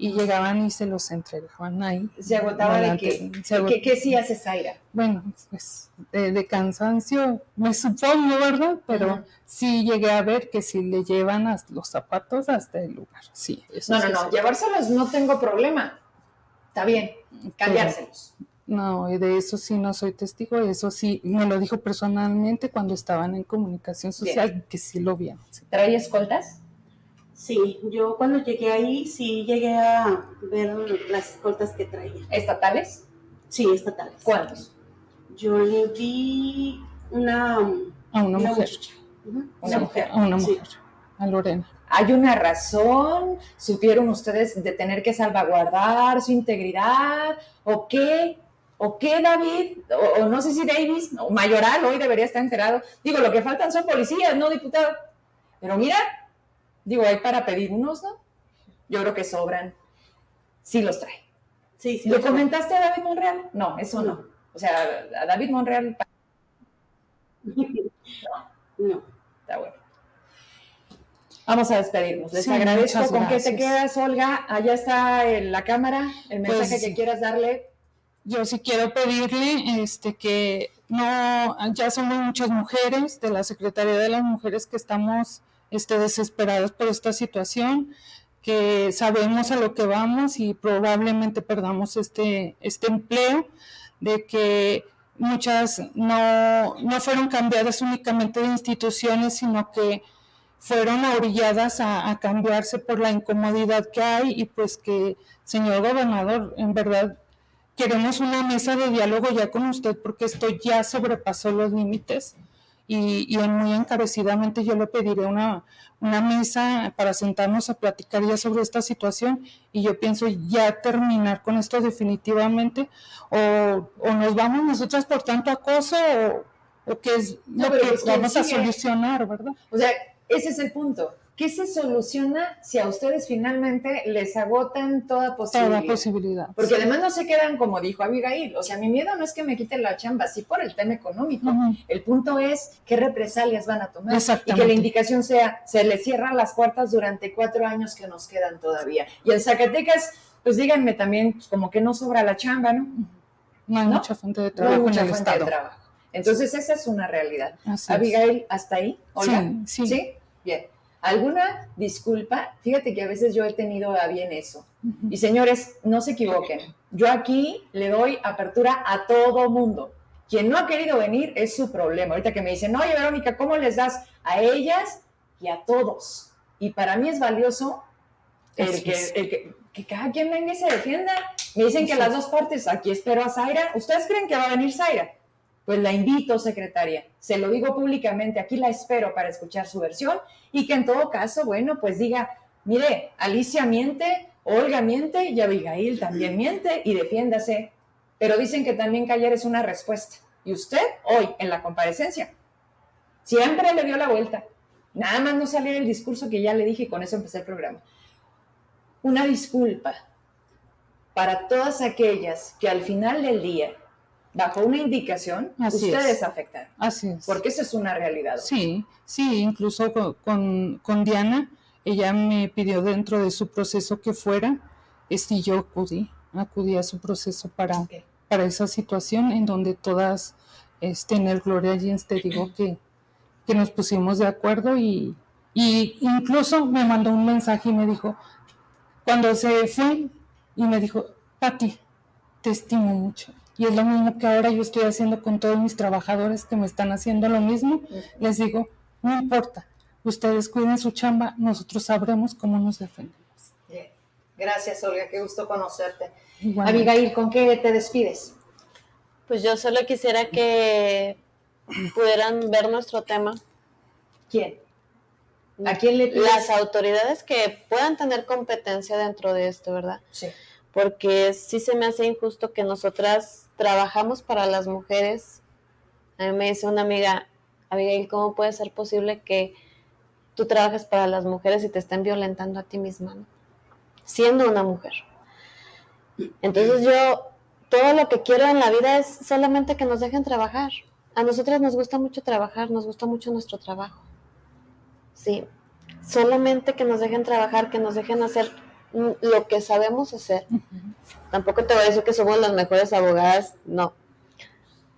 y llegaban y se los entregaban ahí. Se agotaba de qué? ¿Qué, ¿Qué sí hace Zaira? Bueno, pues de, cansancio, me supongo, ¿verdad? Pero sí llegué a ver que si le llevan los zapatos hasta el lugar, sí. no, no, no, llevárselos no tengo problema. Está bien, cambiárselos. no, de eso sí no soy testigo, eso sí me lo dijo personalmente cuando estaban en comunicación social, que sí lo vieron. ¿Traía escoltas? Sí, yo cuando llegué ahí sí llegué a ver las escoltas que traía. ¿Estatales? Sí, estatales. ¿Cuántos? Yo le vi una, a una, mujer. Una mujer. A una mujer. A Lorena. ¿Hay una razón? ¿Supieron ustedes de tener que salvaguardar su integridad? ¿O qué? ¿O qué, David? O, no sé si Davis, o Mayoral hoy debería estar enterado. Digo, lo que faltan son policías, no diputado. Pero mira, Digo, hay para pedir unos, ¿no? Yo creo que sobran. Sí los trae. Sí, sí. ¿Lo comentaste a David Monreal? No, eso no. O sea, a David Monreal. No. No. Está bueno. Vamos a despedirnos. Les agradezco. ¿Con qué te quedas, Olga? Allá está en la cámara, el mensaje pues, que quieras darle. Yo sí quiero pedirle este, que no, ya somos muchas mujeres de la Secretaría de las Mujeres que estamos este, desesperados por esta situación, que sabemos a lo que vamos y probablemente perdamos este, este empleo, de que muchas no, no fueron cambiadas únicamente de instituciones, sino que fueron orilladas a, a, cambiarse por la incomodidad que hay y pues que, señor gobernador, en verdad queremos una mesa de diálogo ya con usted porque esto ya sobrepasó los límites y, muy encarecidamente yo le pediré una, una mesa para sentarnos a platicar ya sobre esta situación y yo pienso ya terminar con esto definitivamente o, o nos vamos nosotras por tanto acoso o, o que es lo que vamos a solucionar, ¿verdad? O sea, ese es el punto. ¿Qué se soluciona si a ustedes finalmente les agotan toda posibilidad? Toda posibilidad. Porque además no se quedan como dijo Abigail. O sea, mi miedo no es que me quiten la chamba, sí por el tema económico. El punto es qué represalias van a tomar. Y que la indicación sea, se les cierran las puertas durante cuatro años que nos quedan todavía. Y en Zacatecas, pues díganme también, pues, como que no sobra la chamba, ¿no? No hay mucha fuente de trabajo. No hay mucha fuente de trabajo. Entonces, esa es una realidad. Abigail, ¿hasta ahí? ¿Hola? Sí, sí. ¿Sí? Bien. ¿Alguna disculpa? Fíjate que a veces yo he tenido a bien eso. Y señores, no se equivoquen. Yo aquí le doy apertura a todo mundo. Quien no ha querido venir es su problema. Ahorita que me dicen, oye Verónica, ¿cómo les das a ellas y a todos? Y para mí es valioso el que, que, cada quien venga y se defienda. Me dicen que las dos partes, aquí espero a Zaira. ¿Ustedes creen que va a venir Zaira? Pues la invito, secretaria. Se lo digo públicamente, aquí la espero para escuchar su versión y que en todo caso, bueno, pues diga, mire, Alicia miente, Olga miente y Abigail también miente y defiéndase. Pero dicen que también callar es una respuesta. Y usted, hoy, en la comparecencia, siempre le dio la vuelta. Nada más no salió el discurso que ya le dije y con eso empecé el programa. Una disculpa para todas aquellas que al final del día bajo una indicación, ustedes afectan. Así es. Porque eso es una realidad. Sí, sí, incluso con, con, Diana, ella me pidió dentro de su proceso que fuera, este, yo acudí, acudí a su proceso para, para esa situación en donde todas, este, en el Gloria Jeans, te digo que, que nos pusimos de acuerdo y, y incluso me mandó un mensaje y me dijo, cuando se fue, y me dijo, Pati, te estimo mucho y es lo mismo que ahora yo estoy haciendo con todos mis trabajadores que me están haciendo lo mismo. Les digo, no importa, ustedes cuiden su chamba, nosotros sabremos cómo nos defendemos. Bien. Gracias, Olga, qué gusto conocerte. Abigail, ¿con qué te despides? Pues yo solo quisiera que pudieran ver nuestro tema. ¿Quién? ¿A quién le Las autoridades que puedan tener competencia dentro de esto, ¿verdad? Sí. Porque sí se me hace injusto que nosotras trabajamos para las mujeres. A mí me dice una amiga, Abigail, ¿cómo puede ser posible que tú trabajes para las mujeres y te estén violentando a ti misma, siendo una mujer? Entonces yo, todo lo que quiero en la vida es solamente que nos dejen trabajar. A nosotras nos gusta mucho trabajar, nos gusta mucho nuestro trabajo. Sí, solamente que nos dejen trabajar, que nos dejen hacer lo que sabemos hacer. Tampoco te voy a decir que somos las mejores abogadas, no.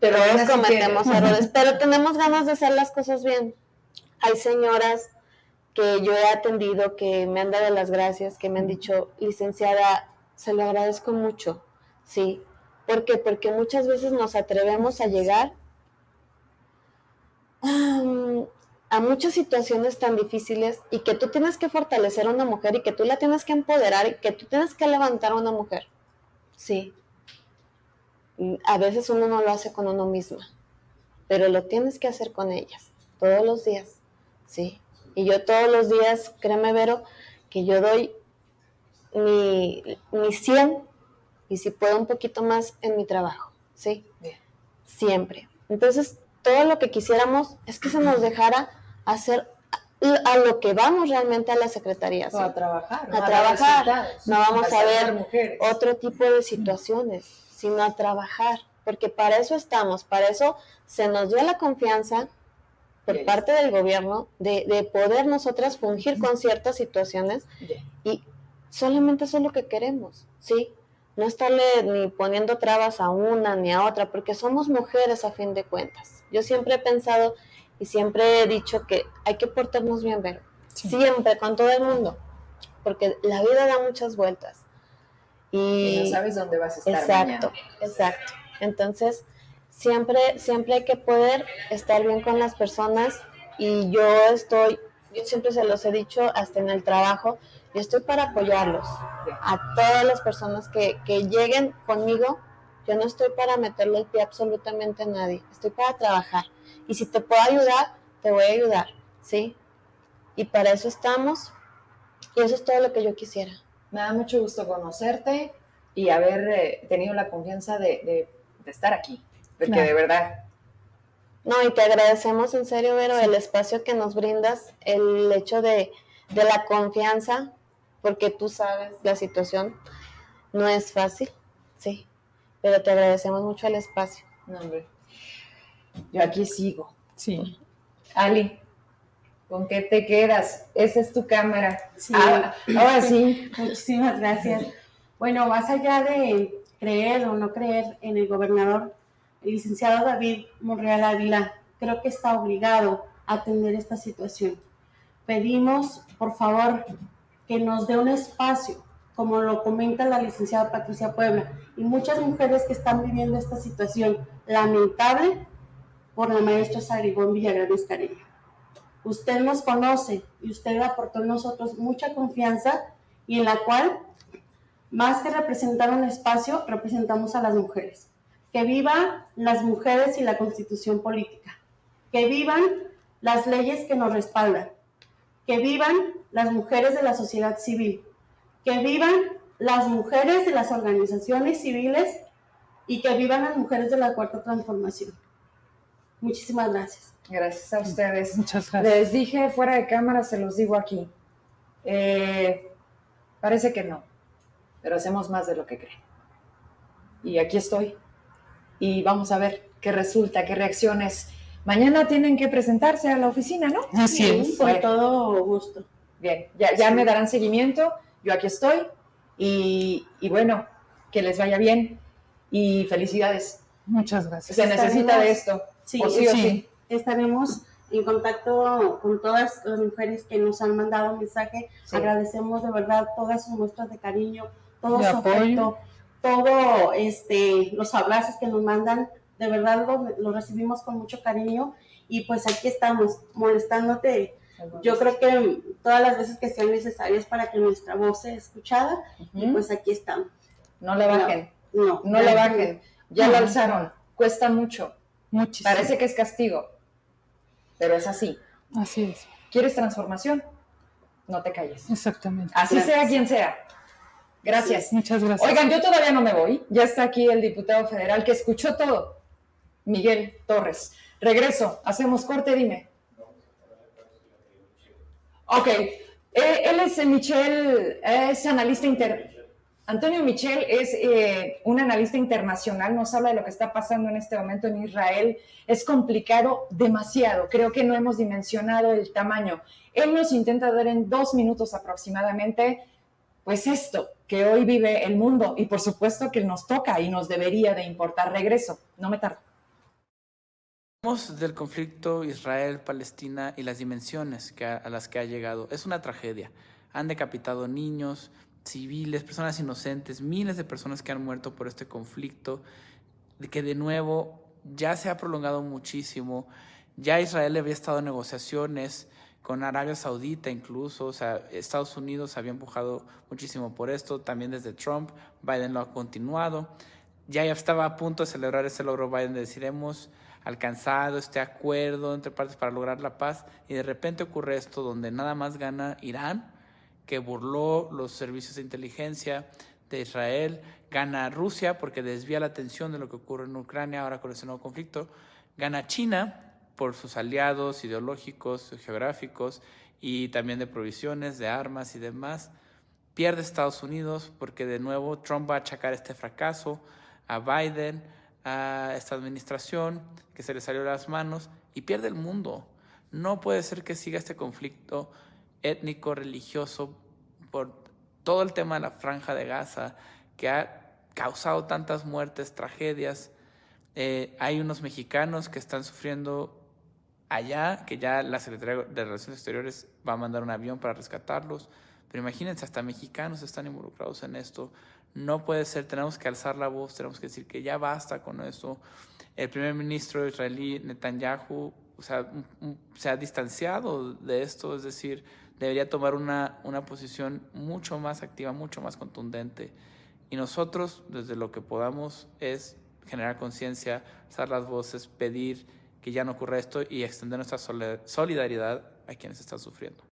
Pero todos cometemos errores, pero tenemos ganas de hacer las cosas bien. Hay señoras que yo he atendido que me han dado las gracias, que me han dicho, licenciada, se lo agradezco mucho, sí. ¿Por qué? Porque muchas veces nos atrevemos a llegar a muchas situaciones tan difíciles y que tú tienes que fortalecer a una mujer y que tú la tienes que empoderar y que tú tienes que levantar a una mujer. Sí. A veces uno no lo hace con uno misma, pero lo tienes que hacer con ellas, todos los días. Sí. Y yo todos los días, créeme, Vero, que yo doy mi, mi 100 y si puedo un poquito más en mi trabajo. Sí. Siempre. Entonces, todo lo que quisiéramos es que se nos dejara hacer a lo que vamos realmente a la secretaría. a trabajar. A, trabajar. No vamos a ver otro tipo de situaciones, sino a trabajar. Porque para eso estamos, para eso se nos dio la confianza por parte del gobierno de, de, poder nosotras fungir con ciertas situaciones y solamente eso es lo que queremos, ¿sí? No estarle ni poniendo trabas a una ni a otra, porque somos mujeres a fin de cuentas. Yo siempre he pensado y siempre he dicho que hay que portarnos bien, pero siempre, con todo el mundo, porque la vida da muchas vueltas. Y, no sabes dónde vas a estar. Exacto, exacto. Entonces, siempre, siempre hay que poder estar bien con las personas y yo estoy, yo siempre se los he dicho, hasta en el trabajo, yo estoy para apoyarlos, a todas las personas que, que lleguen conmigo yo no estoy para meterle el pie absolutamente a nadie, estoy para trabajar. Y si te puedo ayudar, te voy a ayudar, ¿sí? Y para eso estamos. Y eso es todo lo que yo quisiera. Me da mucho gusto conocerte y haber eh, tenido la confianza de, estar aquí, porque de verdad. No, y te agradecemos en serio, Vero, el espacio que nos brindas, el hecho de, de la confianza, porque tú sabes la situación no es fácil, sí pero te agradecemos mucho el espacio. No, hombre. Yo aquí sigo. Sí. Ali, ¿con qué te quedas? Esa es tu cámara. Sí. Ah, ahora sí. Muchísimas gracias. Bueno, más allá de creer o no creer en el gobernador, el licenciado David Monreal Ávila creo que está obligado a atender esta situación. Pedimos, por favor, que nos dé un espacio como lo comenta la licenciada Patricia Puebla, y muchas mujeres que están viviendo esta situación lamentable por la maestra Sarigón Villagrán Escareño. Usted nos conoce y usted aportó a nosotros mucha confianza y en la cual, más que representar un espacio, representamos a las mujeres. Que vivan las mujeres y la constitución política. Que vivan las leyes que nos respaldan. Que vivan las mujeres de la sociedad civil que vivan las mujeres de las organizaciones civiles y que vivan las mujeres de la cuarta transformación. Muchísimas gracias. Gracias a ustedes. Muchas gracias. Les dije fuera de cámara, se los digo aquí. Eh, parece que no, pero hacemos más de lo que creen. Y aquí estoy. Y vamos a ver qué resulta, qué reacciones. Mañana tienen que presentarse a la oficina, ¿no? Así es. Con todo gusto. Bien, ya, ya me darán seguimiento yo aquí estoy y, bueno, que les vaya bien y felicidades. Muchas gracias. Se necesita de esto. Sí, sí, sí. Estaremos en contacto con todas las mujeres que nos han mandado mensaje. Agradecemos de verdad todas sus muestras de cariño, todo su afecto, todo este, los abrazos que nos mandan. De verdad lo, lo recibimos con mucho cariño y pues aquí estamos molestándote yo creo que todas las veces que sean necesarias para que nuestra voz sea escuchada, y pues aquí estamos. No le bajen. No, no, le bajen. Ya lo alzaron. Cuesta mucho. Muchísimo. Parece que es castigo, pero es así. Así es. ¿Quieres transformación? No te calles. Exactamente. Así sea quien sea. Gracias. muchas gracias. Oigan, yo todavía no me voy. Ya está aquí el diputado federal que escuchó todo. Miguel Torres. Regreso. Hacemos corte, dime. Ok, eh, él es Michel, es analista inter... Antonio Michel es eh, un analista internacional, nos habla de lo que está pasando en este momento en Israel. Es complicado demasiado, creo que no hemos dimensionado el tamaño. Él nos intenta dar en dos minutos aproximadamente pues esto que hoy vive el mundo y por supuesto que nos toca y nos debería de importar regreso. No me tardo. Hablamos del conflicto Israel-Palestina y las dimensiones que a las que ha llegado. Es una tragedia. Han decapitado niños, civiles, personas inocentes, miles de personas que han muerto por este conflicto, que de nuevo ya se ha prolongado muchísimo. Ya Israel había estado en negociaciones con Arabia Saudita incluso, o sea, Estados Unidos había empujado muchísimo por esto, también desde Trump, Biden lo ha continuado. Ya estaba a punto de celebrar ese logro Biden de decir hemos alcanzado este acuerdo entre partes para lograr la paz y de repente ocurre esto donde nada más gana Irán, que burló los servicios de inteligencia de Israel, gana Rusia porque desvía la atención de lo que ocurre en Ucrania ahora con ese nuevo conflicto, gana China por sus aliados ideológicos, geográficos y también de provisiones, de armas y demás, pierde Estados Unidos porque de nuevo Trump va a achacar este fracaso a Biden, a esta administración que se le salió de las manos y pierde el mundo. No puede ser que siga este conflicto étnico, religioso, por todo el tema de la franja de Gaza, que ha causado tantas muertes, tragedias. Eh, hay unos mexicanos que están sufriendo allá, que ya la Secretaría de Relaciones Exteriores va a mandar un avión para rescatarlos. Pero imagínense, hasta mexicanos están involucrados en esto. No puede ser, tenemos que alzar la voz, tenemos que decir que ya basta con eso. El primer ministro israelí, Netanyahu, o sea, se ha distanciado de esto, es decir, debería tomar una, una posición mucho más activa, mucho más contundente. Y nosotros, desde lo que podamos, es generar conciencia, alzar las voces, pedir que ya no ocurra esto y extender nuestra solidaridad a quienes están sufriendo.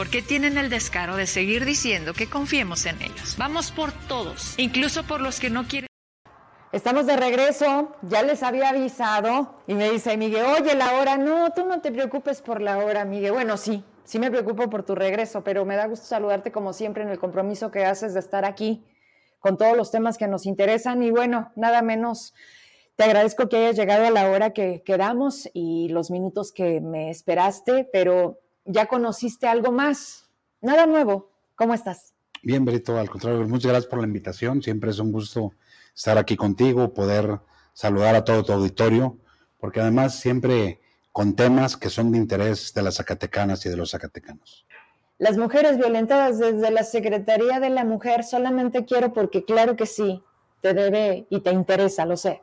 porque tienen el descaro de seguir diciendo que confiemos en ellos. Vamos por todos, incluso por los que no quieren. Estamos de regreso, ya les había avisado y me dice Miguel, oye, la hora, no, tú no te preocupes por la hora, Miguel. Bueno, sí, sí me preocupo por tu regreso, pero me da gusto saludarte como siempre en el compromiso que haces de estar aquí con todos los temas que nos interesan y bueno, nada menos. Te agradezco que hayas llegado a la hora que quedamos y los minutos que me esperaste, pero ya conociste algo más. Nada nuevo. ¿Cómo estás? Bien, Berito, al contrario, muchas gracias por la invitación. Siempre es un gusto estar aquí contigo, poder saludar a todo tu auditorio, porque además siempre con temas que son de interés de las zacatecanas y de los zacatecanos. Las mujeres violentadas desde la Secretaría de la Mujer solamente quiero porque claro que sí, te debe y te interesa, lo sé.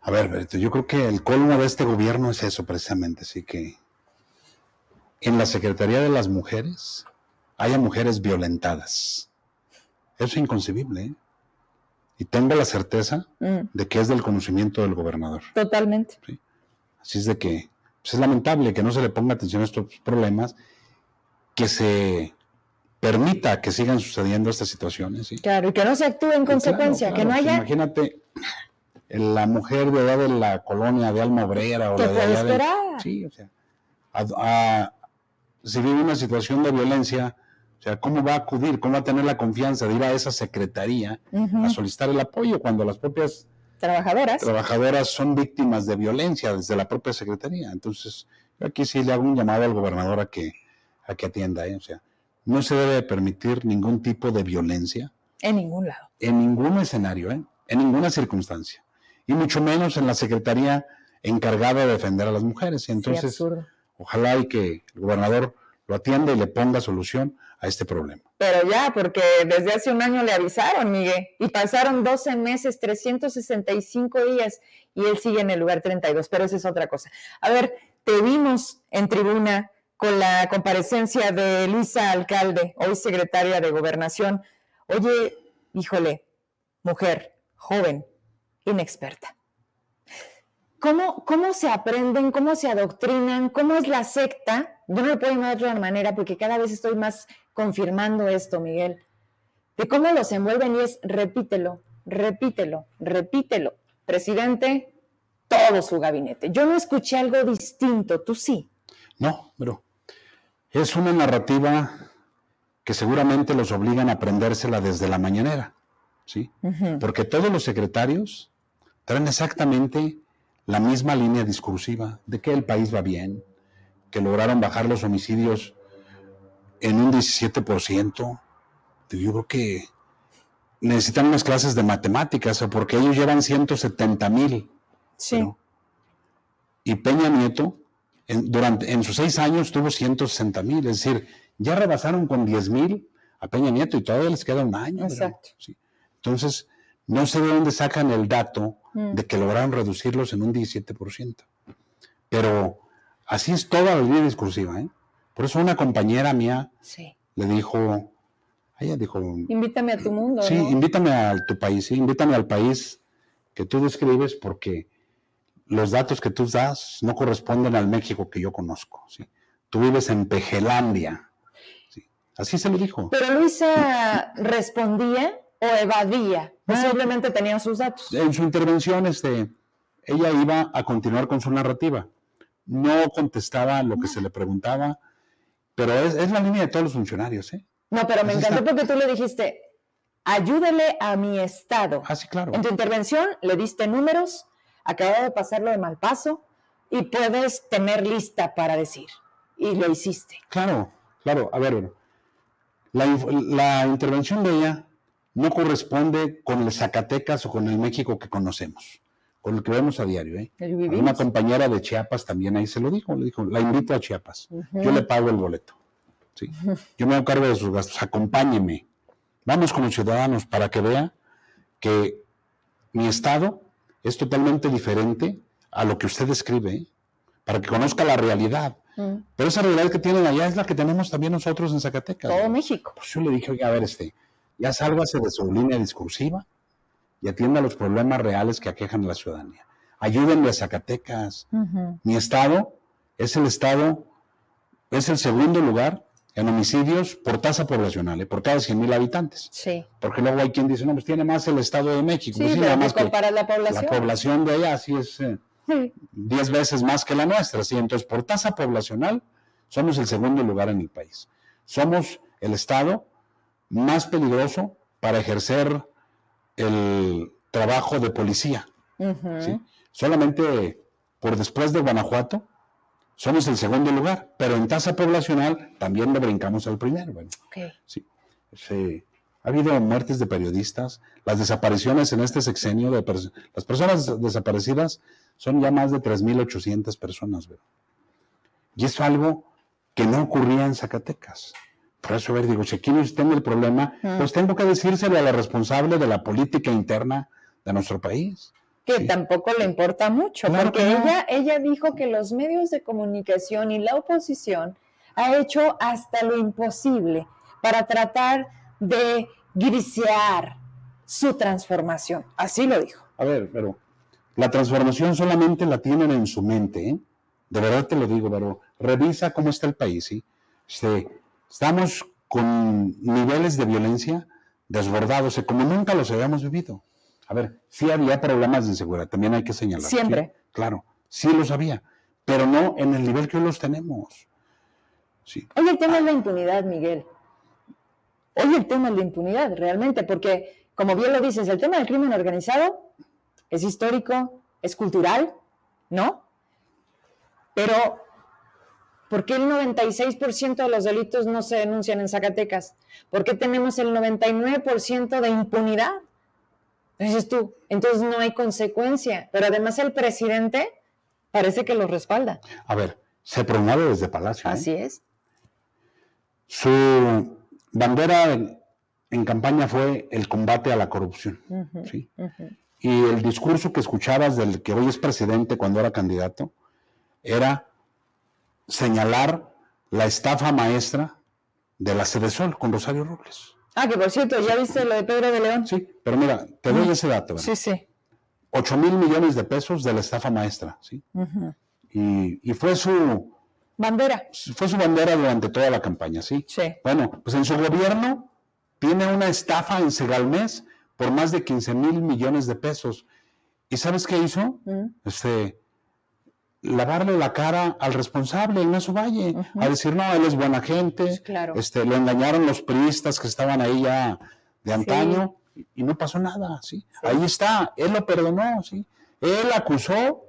A ver, Berito, yo creo que el colmo de este gobierno es eso precisamente, así que en la Secretaría de las Mujeres haya mujeres violentadas. Eso es inconcebible. ¿eh? Y tengo la certeza mm. de que es del conocimiento del gobernador. Totalmente. Así es de que pues, es lamentable que no se le ponga atención a estos problemas, que se permita que sigan sucediendo estas situaciones. Claro, y que no se actúe en consecuencia, que no haya... Imagínate la mujer de edad de la colonia de Alma Obrera o la de, esperar? Sí, o sea, a, si vive una situación de violencia, o sea, ¿cómo va a acudir? ¿Cómo va a tener la confianza de ir a esa secretaría a solicitar el apoyo cuando las propias trabajadoras trabajadoras son víctimas de violencia desde la propia secretaría? Entonces, yo aquí sí le hago un llamado al gobernador a que, a que atienda, ¿eh? o sea, no se debe permitir ningún tipo de violencia. En ningún lado. En ningún escenario, ¿eh? en ninguna circunstancia. Y mucho menos en la secretaría encargada de defender a las mujeres. Y entonces, ojalá y que el gobernador lo atienda y le ponga solución a este problema. Pero ya, porque desde hace un año le avisaron, Miguel, y pasaron 12 meses, 365 días, y él sigue en el lugar 32, pero esa es otra cosa. A ver, te vimos en tribuna con la comparecencia de Luisa Alcalde, hoy secretaria de Gobernación. Oye, híjole, mujer, joven, inexperta. ¿Cómo, ¿Cómo se aprenden? ¿Cómo se adoctrinan? ¿Cómo es la secta? Yo no lo puedo llamar de otra manera porque cada vez estoy más confirmando esto, Miguel. De cómo los envuelven y es repítelo, repítelo, repítelo. Presidente, todo su gabinete. Yo no escuché algo distinto, tú sí. No, pero es una narrativa que seguramente los obligan a aprendérsela desde la mañanera, ¿sí? Porque todos los secretarios traen exactamente la misma línea discursiva de que el país va bien, que lograron bajar los homicidios en un 17%. Yo creo que necesitan unas clases de matemáticas, porque ellos llevan 170 mil. Sí. Y Peña Nieto, en, durante, en sus seis años, tuvo 160 mil. Es decir, ya rebasaron con 10 mil a Peña Nieto y todavía les queda un año. Exacto. Entonces, no sé de dónde sacan el dato mm. de que lograron reducirlos en un 17%. Pero así es toda la línea discursiva. ¿eh? Por eso una compañera mía le dijo, ella dijo... Invítame a tu mundo. Sí, invítame a tu país, sí, invítame al país que tú describes porque los datos que tú das no corresponden al México que yo conozco. ¿sí? Tú vives en Pejelandia. Así se lo dijo. Pero Luisa respondía o evadía, posiblemente tenía sus datos. En su intervención, este, ella iba a continuar con su narrativa. No contestaba lo que se le preguntaba, pero es, la línea de todos los funcionarios. ¿eh? No, pero me encantó porque tú le dijiste, ayúdele a mi Estado. Ah, sí, claro. En tu intervención le diste números, acababa de pasarlo de mal paso y puedes tener lista para decir. Y lo hiciste. Claro, claro. A ver, bueno, la, la intervención de ella no corresponde con el Zacatecas o con el México que conocemos, con el que vemos a diario. ¿eh? Una compañera de Chiapas también ahí se lo dijo, le dijo, la invito a Chiapas, yo le pago el boleto. ¿sí? Yo me hago cargo de sus gastos, acompáñeme. Vamos con los ciudadanos para que vea que mi estado es totalmente diferente a lo que usted describe, ¿eh? para que conozca la realidad. Mm. Pero esa realidad que tienen allá es la que tenemos también nosotros en Zacatecas. Todo México. Pues yo le dije, oye, a ver, este, ya sálvase de su línea discursiva y atienda los problemas reales que aquejan a la ciudadanía. Ayúdenme a Zacatecas. Mi estado es el estado, es el segundo lugar en homicidios por tasa poblacional, ¿eh? por cada 100 mil habitantes. Sí. Porque luego hay quien dice, no, pues tiene más el Estado de México. Sí, pues pero que la población. La población de allá sí es 10 eh, veces más que la nuestra. ¿sí? Entonces, por tasa poblacional, somos el segundo lugar en el país. Somos el Estado más peligroso para ejercer el trabajo de policía. Solamente por después de Guanajuato somos el segundo lugar, pero en tasa poblacional también le brincamos al primero. Bueno, sí, ha habido muertes de periodistas, las desapariciones en este sexenio de las personas desaparecidas son ya más de 3.800 personas. Y es algo que no ocurría en Zacatecas. Por eso, a ver, digo, si aquí no el problema, pues tengo que decírselo a la responsable de la política interna de nuestro país. Que tampoco le importa mucho, porque ella, ella dijo que los medios de comunicación y la oposición ha hecho hasta lo imposible para tratar de grisear su transformación. Así lo dijo. A ver, pero la transformación solamente la tienen en su mente, ¿eh? De verdad te lo digo, pero revisa cómo está el país, ¿sí? Este, Estamos con niveles de violencia desbordados, como nunca los habíamos vivido. A ver, sí había problemas de inseguridad, también hay que señalar. Siempre. Claro, sí los había, pero no en el nivel que hoy los tenemos. Sí. Hoy el tema es la impunidad, Miguel. Hoy el tema es la impunidad, realmente, porque, como bien lo dices, el tema del crimen organizado es histórico, es cultural, ¿no? Pero, ¿por qué el 96% de los delitos no se denuncian en Zacatecas? ¿Por qué tenemos el 99% de impunidad? Dices tú, entonces no hay consecuencia, pero además el presidente parece que lo respalda. A ver, se promueve desde Palacio. ¿eh? Así es. Su bandera en, en campaña fue el combate a la corrupción. ¿sí? Y el discurso que escuchabas del que hoy es presidente cuando era candidato era señalar la estafa maestra de la Sol con Rosario Robles. Ah, que por cierto, ¿ya viste lo de Pedro de León? Sí, pero mira, te doy ese dato. ¿verdad? Sí, sí. 8 mil millones de pesos de la estafa maestra, ¿sí? Y, y fue, su, Bandera. fue su bandera durante toda la campaña, ¿sí? Sí. Bueno, pues en su gobierno tiene una estafa en Segalmés por más de 15 mil millones de pesos. ¿Y sabes qué hizo? Mm. Este, lavarle la cara al responsable, Ignacio Valle, a decir, no, él es buena gente, Pues claro. este, lo engañaron los priistas que estaban ahí ya de antaño y, y no pasó nada, ¿sí? Ahí está, él lo perdonó, ¿sí? Él acusó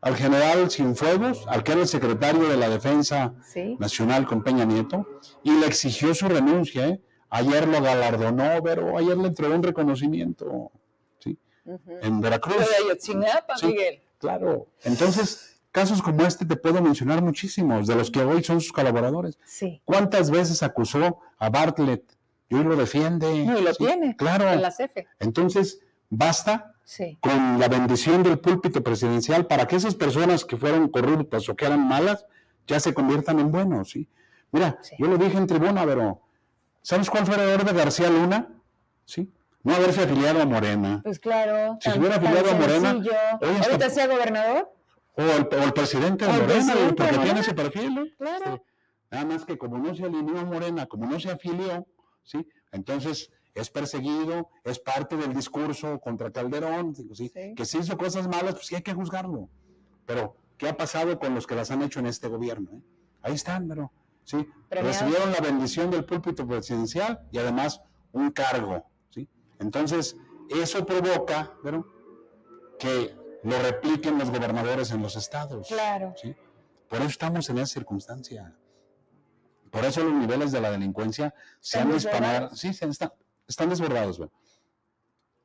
al general Cienfuegos, al que era el secretario de la Defensa Sí. Nacional con Peña Nieto, y le exigió su renuncia, ¿eh? Ayer lo galardonó, pero ayer le entregó un reconocimiento, ¿sí? En Veracruz. Lo de Ayotzinapa, Sí. Miguel. Claro. Entonces, casos como este te puedo mencionar muchísimos, de los que hoy son sus colaboradores. Sí. ¿Cuántas veces acusó a Bartlett y hoy lo defiende? No, y lo Sí, tiene. Claro. En la CFE. Entonces, basta Sí. con la bendición del púlpito presidencial para que esas personas que fueron corruptas o que eran malas ya se conviertan en buenos, ¿sí? Mira, Sí. yo lo dije en tribuna, pero ¿sabes cuál fue el error de García Luna? ¿Sí? No haberse afiliado a Morena. Pues claro. Si se hubiera afiliado a Morena, hoy hasta- ¿Ahorita sea gobernador? O el, o el presidente de Morena, presidente porque tiene ese perfil, ¿no? Claro. Este, nada más que como no se alineó a Morena, como no se afilió, ¿sí? Entonces es perseguido, es parte del discurso contra Calderón, ¿sí? Sí. que si hizo cosas malas, pues sí hay que juzgarlo. Pero, ¿qué ha pasado con los que las han hecho en este gobierno? eh? Ahí están, pero, ¿sí? Premiados. Recibieron la bendición del púlpito presidencial y además un cargo, ¿sí? Entonces, eso provoca, ¿pero? que lo repliquen los gobernadores en los estados. Claro. ¿sí? Por eso estamos en esa circunstancia. Por eso los niveles de la delincuencia se ¿Están han disparado. Sí, se están, están desbordados.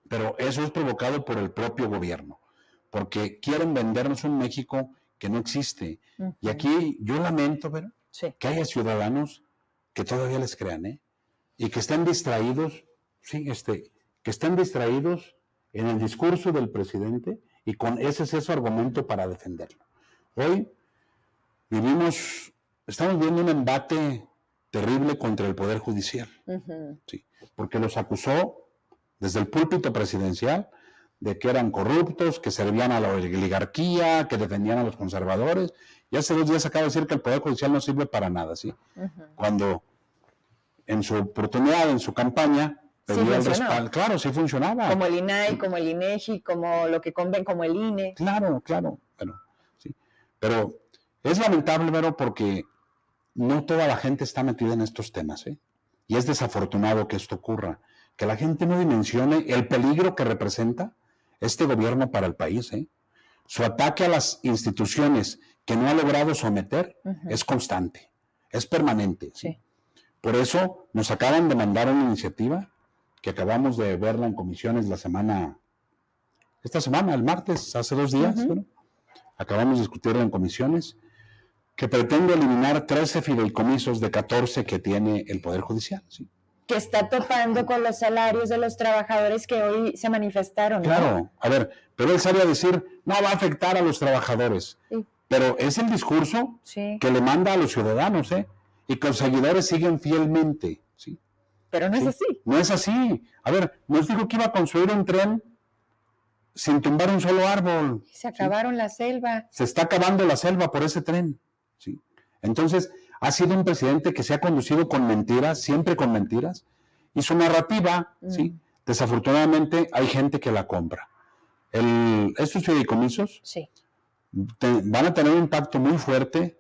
Pero eso es provocado por el propio gobierno, porque quieren vendernos un México que no existe. Y aquí yo lamento, ¿verdad? Sí. que haya ciudadanos que todavía les crean, ¿eh? Y que estén distraídos, sí, este, que estén distraídos en el discurso del presidente y con ese es su argumento para defenderlo. Hoy vivimos, estamos viendo un embate terrible contra el Poder Judicial, sí, porque los acusó desde el púlpito presidencial de que eran corruptos, que servían a la oligarquía, que defendían a los conservadores. Y hace dos días acaba de decir que el Poder Judicial no sirve para nada, ¿sí? Cuando en su oportunidad, en su campaña, Sí el respaldo. Claro, sí funcionaba. Como el INAI, como el INEGI, como lo que conven, como el INE. Claro, claro. Pero, sí. pero es lamentable, Vero, porque no toda la gente está metida en estos temas, ¿eh? Y es desafortunado que esto ocurra, que la gente no dimensione el peligro que representa este gobierno para el país, ¿eh? Su ataque a las instituciones que no ha logrado someter es constante, es permanente. ¿sí? Sí. Por eso nos acaban de mandar una iniciativa que acabamos de verla en comisiones la semana, esta semana, el martes, hace dos días, bueno, acabamos de discutirla en comisiones, que pretende eliminar 13 fideicomisos de 14 que tiene el Poder Judicial. ¿sí? Que está topando con los salarios de los trabajadores que hoy se manifestaron. ¿no? Claro, a ver, pero él sale a decir, no va a afectar a los trabajadores, Sí. pero es el discurso Sí. que le manda a los ciudadanos, ¿eh? Y que los seguidores siguen fielmente. Pero no es Sí. así. No es así. A ver, nos dijo que iba a construir un tren sin tumbar un solo árbol. Se acabaron la selva. Se está acabando la selva por ese tren. ¿sí? Entonces, ha sido un presidente que se ha conducido con mentiras, siempre con mentiras, y su narrativa, ¿sí? desafortunadamente, hay gente que la compra. El, estos fideicomisos Sí. te- van a tener un impacto muy fuerte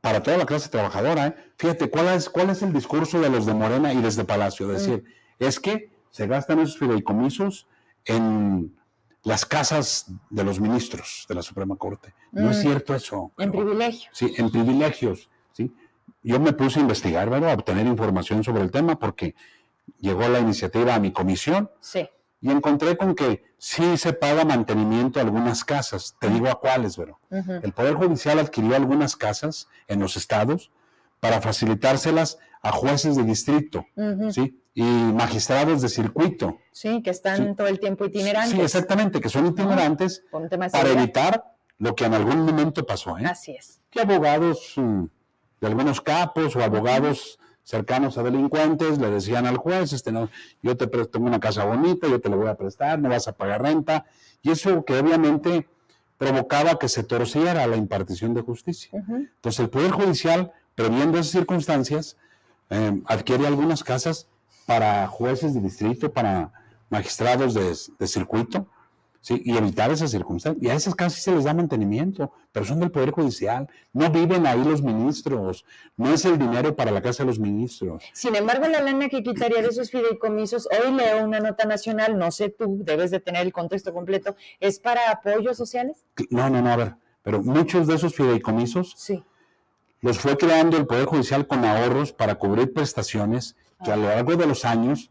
para toda la clase trabajadora. ¿eh? Fíjate, ¿cuál es, ¿cuál es el discurso de los de Morena y desde Palacio? Decir, es que se gastan esos fideicomisos en las casas de los ministros de la Suprema Corte. No es Mm. cierto eso. En pero- privilegio. Sí, en privilegios. ¿sí? Yo me puse a investigar, ¿verdad? a obtener información sobre el tema porque llegó la iniciativa a mi comisión Sí. y encontré con que sí se paga mantenimiento a algunas casas. Te digo a cuáles. Ujú. El Poder Judicial adquirió algunas casas en los estados para facilitárselas a jueces de distrito. ¿sí? Y magistrados de circuito. Sí, que están Sí. todo el tiempo itinerantes. Sí, exactamente, que son itinerantes para evitar lo que en algún momento pasó, ¿eh? Así es. que abogados mm, de algunos capos o abogados cercanos a delincuentes le decían al juez, este, no, yo te presto una casa bonita, yo te la voy a prestar, no vas a pagar renta, y eso que obviamente provocaba que se torciera la impartición de justicia. Entonces el Poder Judicial, previendo esas circunstancias, eh, adquiere algunas casas para jueces de distrito, para magistrados de, de circuito, ¿sí? y evitar esas circunstancias. Y a esas casas sí se les da mantenimiento, pero son del Poder Judicial. No viven ahí los ministros, no es el dinero para la casa de los ministros. Sin embargo, la lana que quitaría de esos fideicomisos, hoy leo una nota nacional, no sé tú, debes de tener el contexto completo, ¿es para apoyos sociales? No, no, no, a ver, pero muchos de esos fideicomisos Sí. los fue creando el Poder Judicial con ahorros para cubrir prestaciones que a lo largo de los años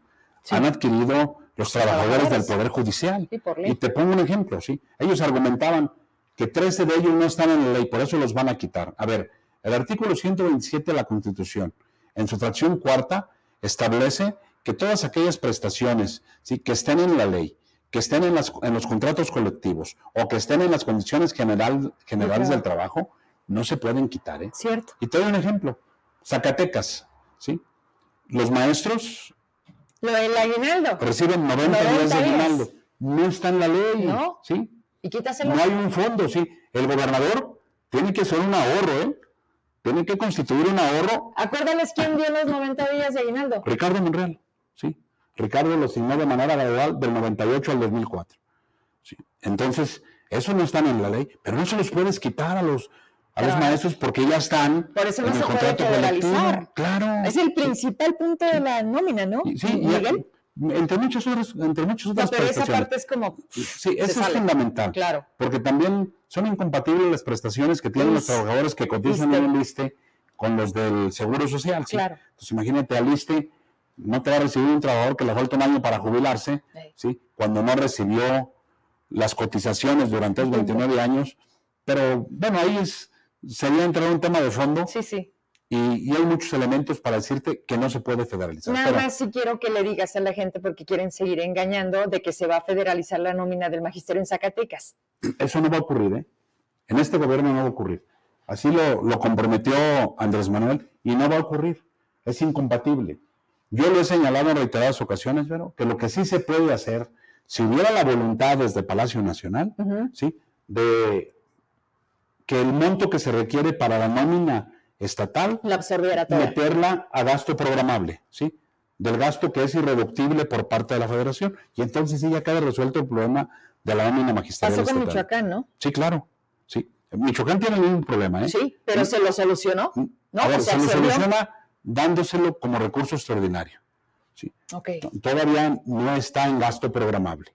han adquirido los trabajadores del. Poder Judicial. Sí. Y te pongo un ejemplo, ¿sí? Ellos argumentaban que 13 de ellos no están en la ley, por eso los van a quitar. A ver, el artículo 127 de la Constitución, en su fracción cuarta, establece que todas aquellas prestaciones ¿sí? que estén en la ley, que estén en, las- en los contratos colectivos o que estén en las condiciones general, generales del trabajo, no se pueden quitar. ¿eh? Cierto. Y te doy un ejemplo. Zacatecas, ¿sí? Los maestros Lo del aguinaldo. reciben 90, 90 días de aguinaldo. No está en la ley, No. ¿sí? Y quítaselo. No hay un fondo, sí. El gobernador tiene que hacer un ahorro, ¿eh? Tiene que constituir un ahorro. Acuérdales quién dio los 90 días de aguinaldo. Ricardo Monreal, sí. Ricardo lo asignó de manera gradual del 98 al 2004. Sí. Entonces, eso no está en la ley, pero no se los puedes quitar a los, a los maestros porque ya están Por eso no en el se puede colectivo. Claro. Es el principal punto de la nómina, ¿no? Sí, Miguel. entre muchas otras, entre muchas No, otras pero esa parte es como. Sí, eso es fundamental. Claro. Porque también son incompatibles las prestaciones que tienen los trabajadores que cotizan en el ISTE con los del Seguro Social. ¿sí? Claro. Entonces imagínate al ISTE, no te va a recibir un trabajador que le falta un año para jubilarse, Sí. ¿sí? cuando no recibió las cotizaciones durante los 29 años. Pero bueno, ahí es, sería entrar en un tema de fondo Sí, sí. y, y hay muchos elementos para decirte que no se puede federalizar. Nada Pero- más si quiero que le digas a la gente, porque quieren seguir engañando, de que se va a federalizar la nómina del magisterio en Zacatecas. Eso no va a ocurrir, ¿eh? En este gobierno no va a ocurrir. Así lo, lo comprometió Andrés Manuel y no va a ocurrir. Es incompatible. Yo lo he señalado en reiteradas ocasiones, pero que lo que sí se puede hacer, si hubiera la voluntad desde Palacio Nacional. ¿sí? De que el monto que se requiere para la nómina estatal, La absorbiera toda. meterla a gasto programable, ¿sí? Del gasto que es irreductible por parte de la federación. Y entonces sí ya queda resuelto el problema de la nómina magisterial Pasó con estatal. Michoacán, ¿no? Sí, claro. Sí. Michoacán tiene el mismo problema, ¿eh? Sí, pero se lo solucionó. ¿no? A ver, O sea, se lo soluciona dándoselo como recurso extraordinario. Ok. Todavía no está en gasto programable.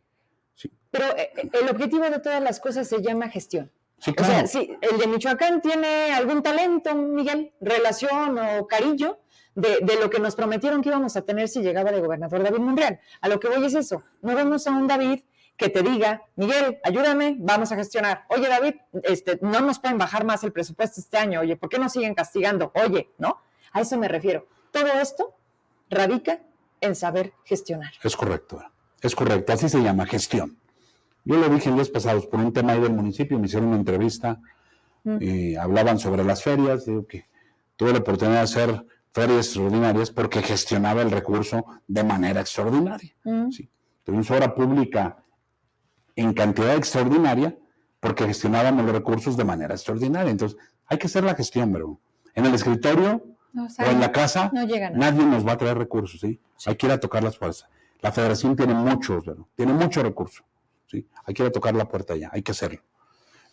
Pero eh, eh, el objetivo de todas las cosas se llama gestión. Sí, O sea, si el de Michoacán tiene algún talento, Miguel, relación o cariño de, de lo que nos prometieron que íbamos a tener si llegaba de gobernador David Monreal. A lo que voy es eso. No vemos a un David que te diga, Miguel, ayúdame, vamos a gestionar. Oye, David, este, no nos pueden bajar más el presupuesto este año. Oye, ¿por qué nos siguen castigando? Oye, ¿no? A eso me refiero. Todo esto radica en saber gestionar. Es correcto. Es correcto. Así se llama, gestión. Yo lo dije en días pasados por un tema ahí del municipio, me hicieron una entrevista Mm. y hablaban sobre las ferias. Digo que tuve la oportunidad de hacer ferias extraordinarias porque gestionaba el recurso de manera extraordinaria. Mm. Sí. Tuvimos obra pública en cantidad extraordinaria porque gestionábamos los recursos de manera extraordinaria. Entonces, hay que hacer la gestión, pero en el escritorio No, o en la casa, no nadie nos va a traer recursos, ¿sí? Hay que ir a tocar las fuerzas. La federación tiene muchos, ¿verdad? Tiene mucho recurso, ¿sí? Hay que ir a tocar la puerta ya, hay que hacerlo.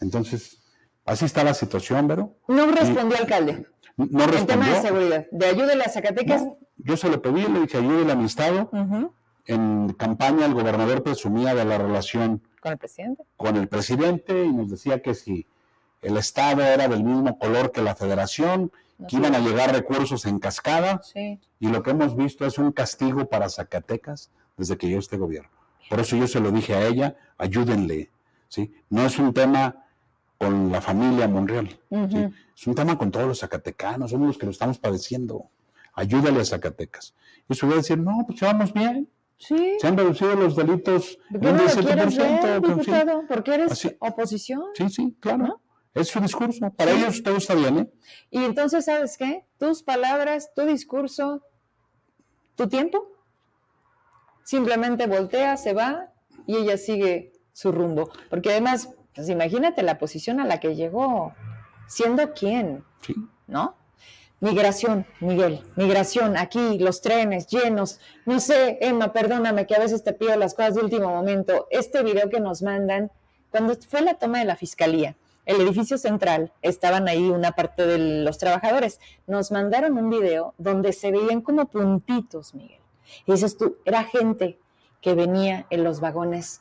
Entonces, Así está la situación, Vero. No respondió alcalde. No El tema de respondió. seguridad. De ayúdele a Zacatecas. No, yo se lo pedí, le dije, ayúdele a mi estado. En campaña el gobernador presumía de la relación Con el presidente. con el presidente y nos decía que si el estado era del mismo color que la federación, No que iban a llegar recursos en cascada Sí. y lo que hemos visto es un castigo para Zacatecas desde que llegó este gobierno. Por eso yo se lo dije a ella, ayúdenle, ¿sí? No es un tema con la familia Monreal, ¿sí? Es un tema con todos los zacatecanos, somos los que lo estamos padeciendo. Ayúdale a Zacatecas. Y eso voy a decir, no, pues vamos bien, Sí. se han reducido los delitos ¿Por en un no lo quieres 17%. ver, pero en fin. diputado? Porque eres Así- oposición. Sí, sí, claro. ¿No? Es su discurso. Para ellos todo está bien, ¿eh? Y entonces, ¿sabes qué? Tus palabras, tu discurso, tu tiempo, simplemente voltea, se va y ella sigue su rumbo. Porque además, pues imagínate la posición a la que llegó, siendo quién, Sí. ¿no? Migración, Miguel, migración, aquí, los trenes llenos. No sé, Emma, perdóname que a veces te pido las cosas de último momento. Este video que nos mandan, cuando fue la toma de la fiscalía, el edificio central, estaban ahí una parte de los trabajadores. Nos mandaron un video donde se veían como puntitos, Miguel. Y dices tú, era gente que venía en los vagones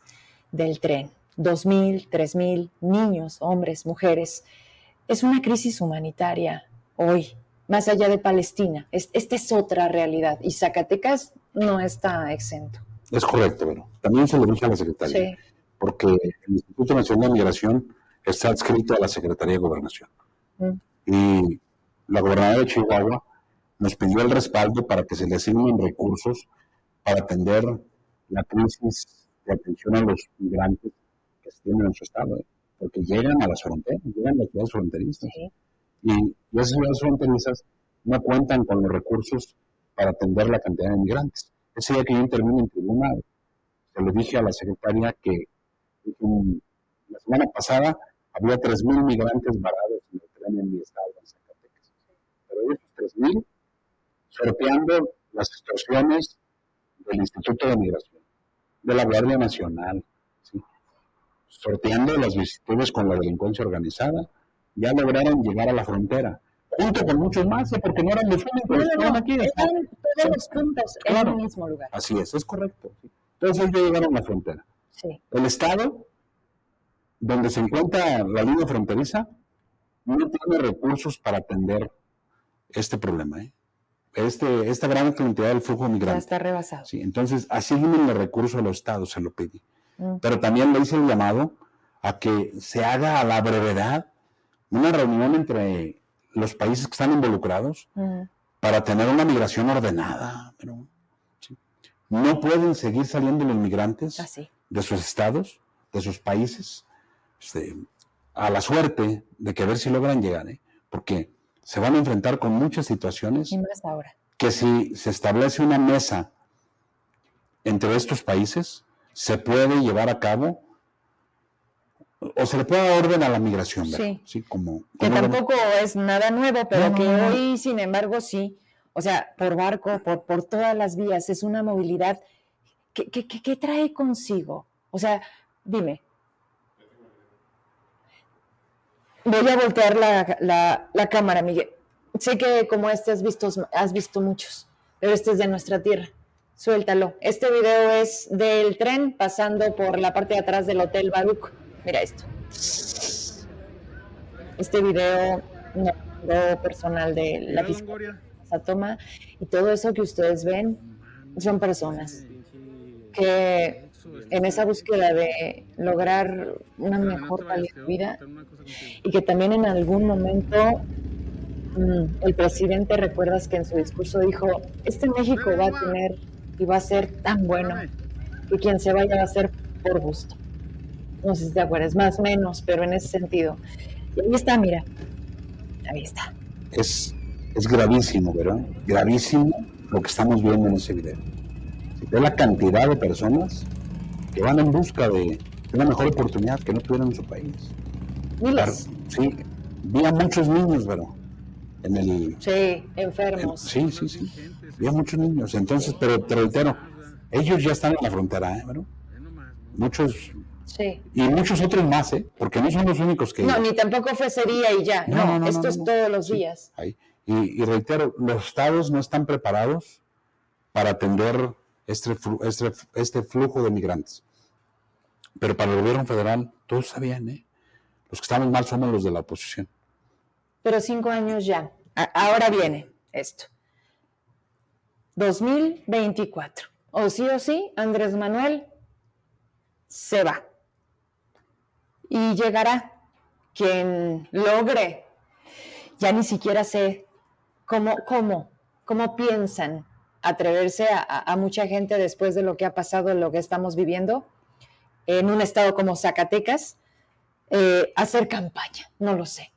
del tren. Dos mil, tres mil niños, hombres, mujeres. Es una crisis humanitaria hoy, más allá de Palestina. Es- esta es otra realidad y Zacatecas no está exento. Es correcto, pero también se lo dije a la secretaria, Sí. porque el Instituto Nacional de Migración está adscrito a la Secretaría de Gobernación. Mm. Y la gobernadora de Chihuahua nos pidió el respaldo para que se le asignen recursos para atender la crisis de atención a los migrantes que se tienen en su estado, ¿eh? porque llegan a las fronteras, llegan a las ciudades fronterizas. Sí. Y, y esas ciudades fronterizas no cuentan con los recursos para atender la cantidad de migrantes. Ese día que yo intervine en tribunal, se lo dije a la secretaria que mm, la semana pasada había 3.000 migrantes varados en el tren en mi estado, en Zacatecas. Pero de esos 3.000, sorteando las extorsiones del Instituto de Migración, de la Guardia Nacional, ¿sí? sorteando las vicisitudes con la delincuencia organizada, ya lograron llegar a la frontera, junto con muchos más, porque no eran los únicos, No, no, aquí. están todos los puntos en Claro. el mismo lugar. Así es, es correcto. Entonces ya llegaron a la frontera. Sí. El estado donde se encuentra la línea fronteriza no tiene recursos para atender este problema, ¿eh? Este, esta gran cantidad del flujo Ya migrante. está rebasado. Sí, entonces, asignen los recursos a los estados, se lo pedí. Mm. Pero también le hice el llamado a que se haga a la brevedad una reunión entre los países que están involucrados Mm. para tener una migración ordenada. Pero, sí. No pueden seguir saliendo los migrantes Así. de sus estados, de sus países, este, a la suerte de que a ver si logran llegar, ¿eh? porque se van a enfrentar con muchas situaciones Y más ahora. que si se establece una mesa entre estos países, se puede llevar a cabo o se le puede dar orden a la migración, ¿verdad? Sí. como, Que lo- tampoco es nada nuevo, pero No, que no, no. hoy, sin embargo, sí. O sea, por barco, por, por todas las vías, es una movilidad que, que- que- que trae consigo. O sea, dime. Voy a voltear la, la- la cámara, Miguel. Sé que como este has visto, has visto muchos, pero este es de nuestra tierra. Suéltalo. Este video es del tren pasando por la parte de atrás del Hotel Baruch. Mira esto. Este video no, video personal de la fiscalía esa toma y todo eso que ustedes ven son personas que en esa búsqueda de lograr una mejor calidad de vida y que también en algún momento mm, el presidente recuerdas que en su discurso dijo este México va a tener y va a ser tan bueno que quien se vaya va a ser por gusto no sé si te acuerdas más o menos pero en ese sentido. Y ahí está mira. Ahí está. Es, es gravísimo, ¿verdad? Gravísimo lo que estamos viendo en ese video. Si ve la cantidad de personas que van en busca de, una mejor oportunidad que no tuvieron en su país. Miles sí, vi a muchos niños, ¿verdad? En el, sí en- enfermos sí, sí, sí. Vi a muchos niños. Entonces, pero te reitero, ellos ya están en la frontera, ¿eh? ¿verdad? Muchos Sí. Y muchos otros más, ¿eh? Porque no son los únicos que... No, ni tampoco fue sería y ya. No, No, no, esto no, es todos los Sí. días. Ahí. Y, y reitero, los estados no están preparados para atender este, este, este flujo de migrantes. Pero para el gobierno federal, todos sabían, ¿eh? Los que estamos mal somos los de la oposición. Pero cinco años ya. Ahora viene esto. 2024. O sí o sí, Andrés Manuel se va. Y llegará quien logre. Ya ni siquiera sé cómo, cómo, cómo piensan atreverse a, mucha gente después de lo que ha pasado, lo que estamos viviendo en un estado como Zacatecas, eh, hacer campaña. No lo sé.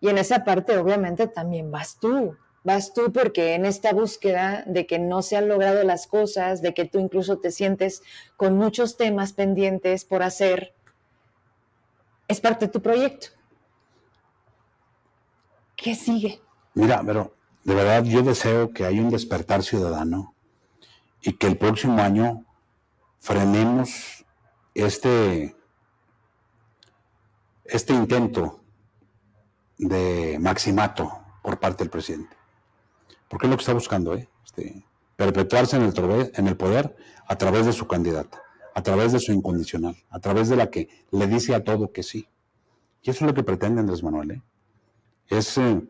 Y en esa parte, obviamente, también vas tú. Vas tú porque en esta búsqueda de que no se han logrado las cosas, de que tú incluso te sientes con muchos temas pendientes por hacer, es parte de tu proyecto. ¿Qué sigue? Mira, pero de verdad yo deseo que haya un despertar ciudadano y que el próximo año frenemos este, este intento de maximato por parte del presidente. Porque es lo que está buscando, ¿eh? Este, perpetuarse en el, poder a través de su candidata, a través de su incondicional, a través de la que le dice a todo que sí. Y eso es lo que pretende Andrés Manuel, ¿eh? Es, eh,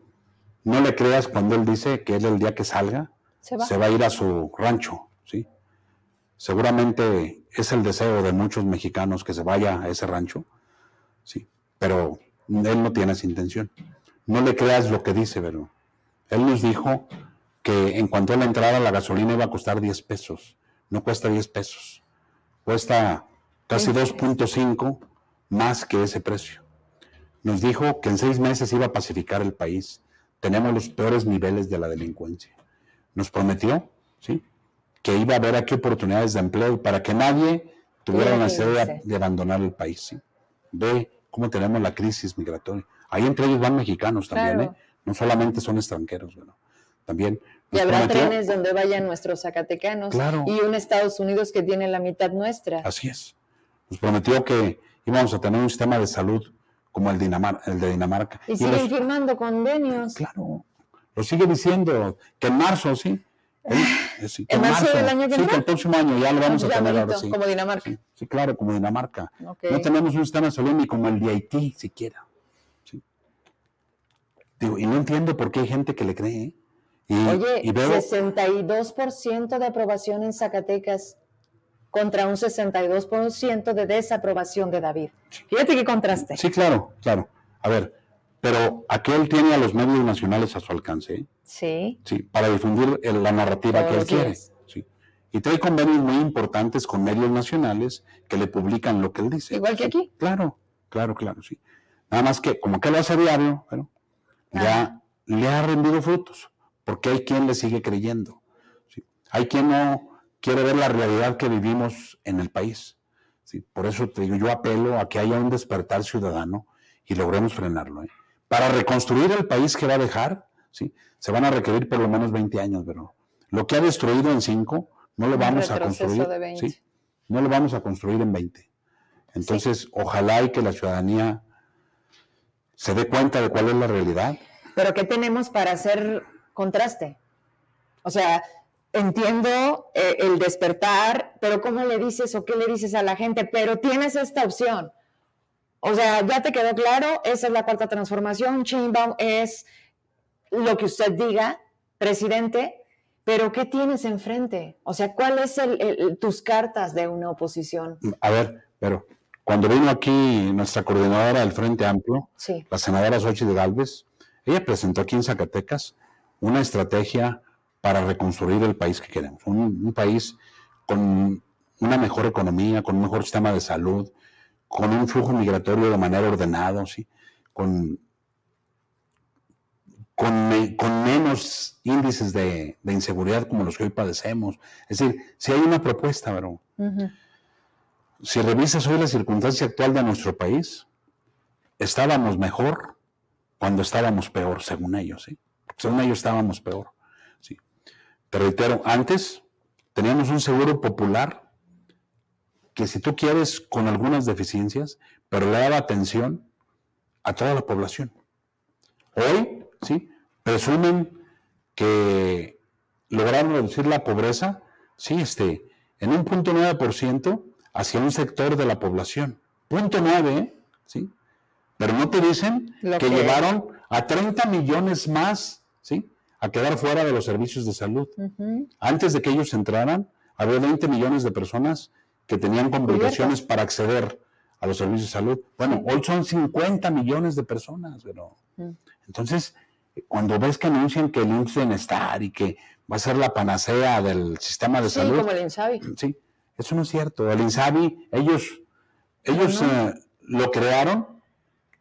no le creas cuando él dice que él el día que salga Se va. se va a ir a su rancho, ¿sí? Seguramente es el deseo de muchos mexicanos que se vaya a ese rancho, sí, pero él no tiene esa intención. No le creas lo que dice, pero él nos dijo que en cuanto a la entrada la gasolina iba a costar 10 pesos. No cuesta 10 pesos, cuesta casi 2.5 más que ese precio. Nos dijo que en seis meses iba a pacificar el país. Tenemos los peores niveles de la delincuencia. Nos prometió, ¿sí? Que iba a haber aquí oportunidades de empleo para que nadie tuviera la necesidad de, abandonar el país, ¿sí? Ve cómo tenemos la crisis migratoria. Ahí entre ellos van mexicanos también, Claro. ¿eh? No solamente son extranjeros, bueno, también. Y habrá prometió- trenes donde vayan nuestros zacatecanos Claro. y un Estados Unidos que tiene la mitad nuestra. Así es. Nos prometió que íbamos a tener un sistema de salud como el, Dinamar- el de Dinamarca. Y Y siguen los- firmando convenios. Claro, lo sigue diciendo que en marzo, sí. Eh, sí, ¿En marzo del año que Sí, entra? que el próximo año ya lo vamos a tener ahora sí. como Dinamarca. Sí, sí, claro, como Dinamarca. No tenemos un sistema de salud ni como el de Haití siquiera. Sí. Digo, y no entiendo por qué hay gente que le cree. ¿eh? Y, Oye, y veo, 62% de aprobación en Zacatecas contra un 62% de desaprobación de David. Fíjate qué contraste. sí, claro, claro. A ver, pero aquel tiene a los medios nacionales a su alcance. ¿eh? Sí. Sí, para difundir la narrativa Todos que él quiere. Sí. Y trae convenios muy importantes con medios nacionales que le publican lo que él dice. Igual que aquí. Claro, claro, claro, sí. Nada más que, como que lo hace diario, bueno, ha, le ha rendido frutos, porque hay quien le sigue creyendo. ¿sí? Hay quien no quiere ver la realidad que vivimos en el país. ¿sí? Por eso te digo, yo apelo a que haya un despertar ciudadano y logremos frenarlo. ¿eh? Para reconstruir el país que va a dejar, ¿sí? se van a requerir por lo menos 20 años, pero lo que ha destruido en 5 no lo vamos a construir. de 20. ¿sí? No lo vamos a construir en 20. Entonces, ojalá y que la ciudadanía se dé cuenta de cuál es la realidad. Pero ¿qué tenemos para hacer contraste? O sea, entiendo eh, el despertar, pero ¿cómo le dices o qué le dices a la gente? Pero tienes esta opción. O sea, ya te quedó claro, esa es la cuarta transformación, Chainbaum es lo que usted diga, presidente, pero ¿qué tienes enfrente? O sea, ¿cuáles son tus cartas de una oposición? A ver, pero cuando vino aquí nuestra coordinadora del Frente Amplio, Sí, la senadora Xochitl Galvez, ella presentó aquí en Zacatecas una estrategia para reconstruir el país que queremos. Un, un país con una mejor economía, con un mejor sistema de salud, con un flujo migratorio de manera ordenada, ¿sí? con, con, me- con menos índices de, de inseguridad como los que hoy padecemos. Es decir, si hay una propuesta, Ujú. si revisas hoy la circunstancia actual de nuestro país, estábamos mejor cuando estábamos peor, según ellos. ¿sí? Según ellos estábamos peor. Te reitero, antes teníamos un seguro popular que si tú quieres con algunas deficiencias, pero le daba atención a toda la población. Hoy, ¿sí? Presumen que lograron reducir la pobreza, sí, este, en un punto 9% hacia un sector de la población. Punto 9, ¿sí? Pero no te dicen que, llevaron a 30 millones más, ¿sí? A quedar fuera de los servicios de salud. Antes de que ellos entraran, había 20 millones de personas que tenían complicaciones para acceder a los servicios de salud. Bueno, hoy son 50 millones de personas, pero entonces cuando ves que anuncian que el de bienestar y que va a ser la panacea del sistema de salud. Sí, como el INSABI. Sí, eso no es cierto. El INSABI, ellos, ellos eh, lo crearon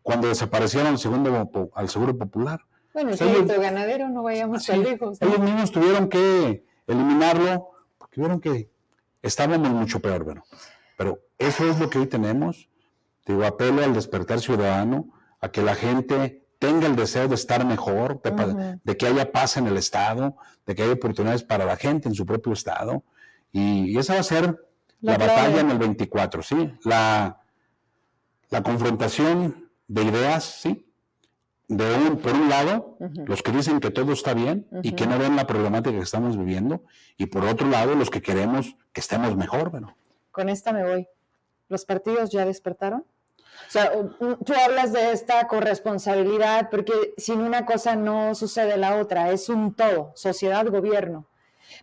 cuando desaparecieron al, segundo, al Seguro Popular. Bueno, el ellos, ganadero, no vayamos a lejos. Ellos mismos tuvieron que eliminarlo porque vieron que estábamos mucho peor, bueno. Pero eso es lo que hoy tenemos. Digo, apelo al despertar ciudadano, a que la gente tenga el deseo de estar mejor, de, que haya paz en el Estado, de que haya oportunidades para la gente en su propio Estado. Y, esa va a ser la, batalla en el 24, ¿sí? La, la confrontación de ideas, ¿sí? De un, por un lado, los que dicen que todo está bien y que no ven la problemática que estamos viviendo, y por otro lado, los que queremos que estemos mejor, bueno. Con esta me voy. ¿Los partidos ya despertaron? O sea, tú hablas de esta corresponsabilidad porque sin una cosa no sucede la otra, es un todo, sociedad, gobierno.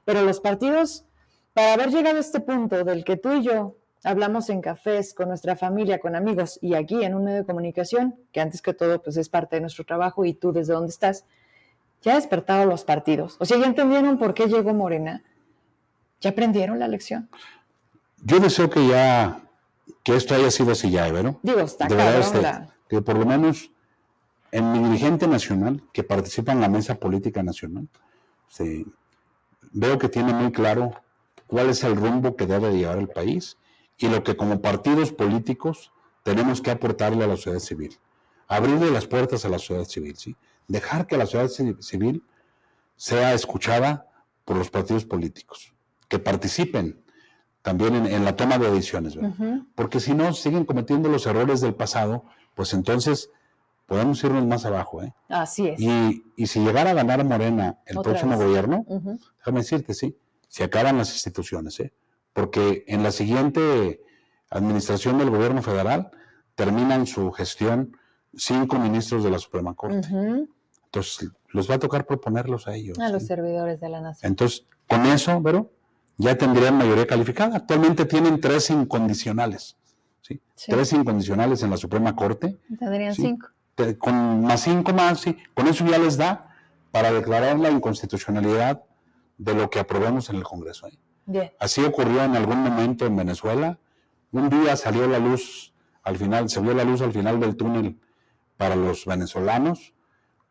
Pero los partidos, para haber llegado a este punto del que tú y yo hablamos en cafés, con nuestra familia, con amigos y aquí en un medio de comunicación, que antes que todo pues es parte de nuestro trabajo y tú desde dónde estás, ya ha despertado los partidos. O sea, ya entendieron por qué llegó Morena. ¿Ya aprendieron la lección? Yo deseo que ya que esto haya sido así ya, ¿verdad? Digo, está claro. Este, que por lo menos en mi dirigente nacional, que participa en la mesa política nacional, veo que tiene muy claro cuál es el rumbo que debe llevar el país y lo que como partidos políticos tenemos que aportarle a la sociedad civil. Abrirle las puertas a la sociedad civil, ¿sí? Dejar que la sociedad civil sea escuchada por los partidos políticos, que participen también en, la toma de decisiones, porque si no siguen cometiendo los errores del pasado, pues entonces podemos irnos más abajo. ¿eh? Así es. Y, si llegara a ganar Morena el próximo gobierno, déjame decirte, sí, se acaban las instituciones, ¿eh? Porque en la siguiente administración del gobierno federal terminan su gestión cinco ministros de la Suprema Corte. Entonces, los va a tocar proponerlos a ellos. A los servidores de la nación. Entonces, con eso, pero ya tendrían mayoría calificada. Actualmente tienen tres incondicionales. ¿sí? Tres incondicionales en la Suprema Corte. Tendrían cinco. Con más cinco más, sí. Con eso ya les da para declarar la inconstitucionalidad de lo que aprobemos en el Congreso. ¿eh? Así ocurrió en algún momento en Venezuela. Un día salió la luz al final, se vio la luz al final del túnel para los venezolanos,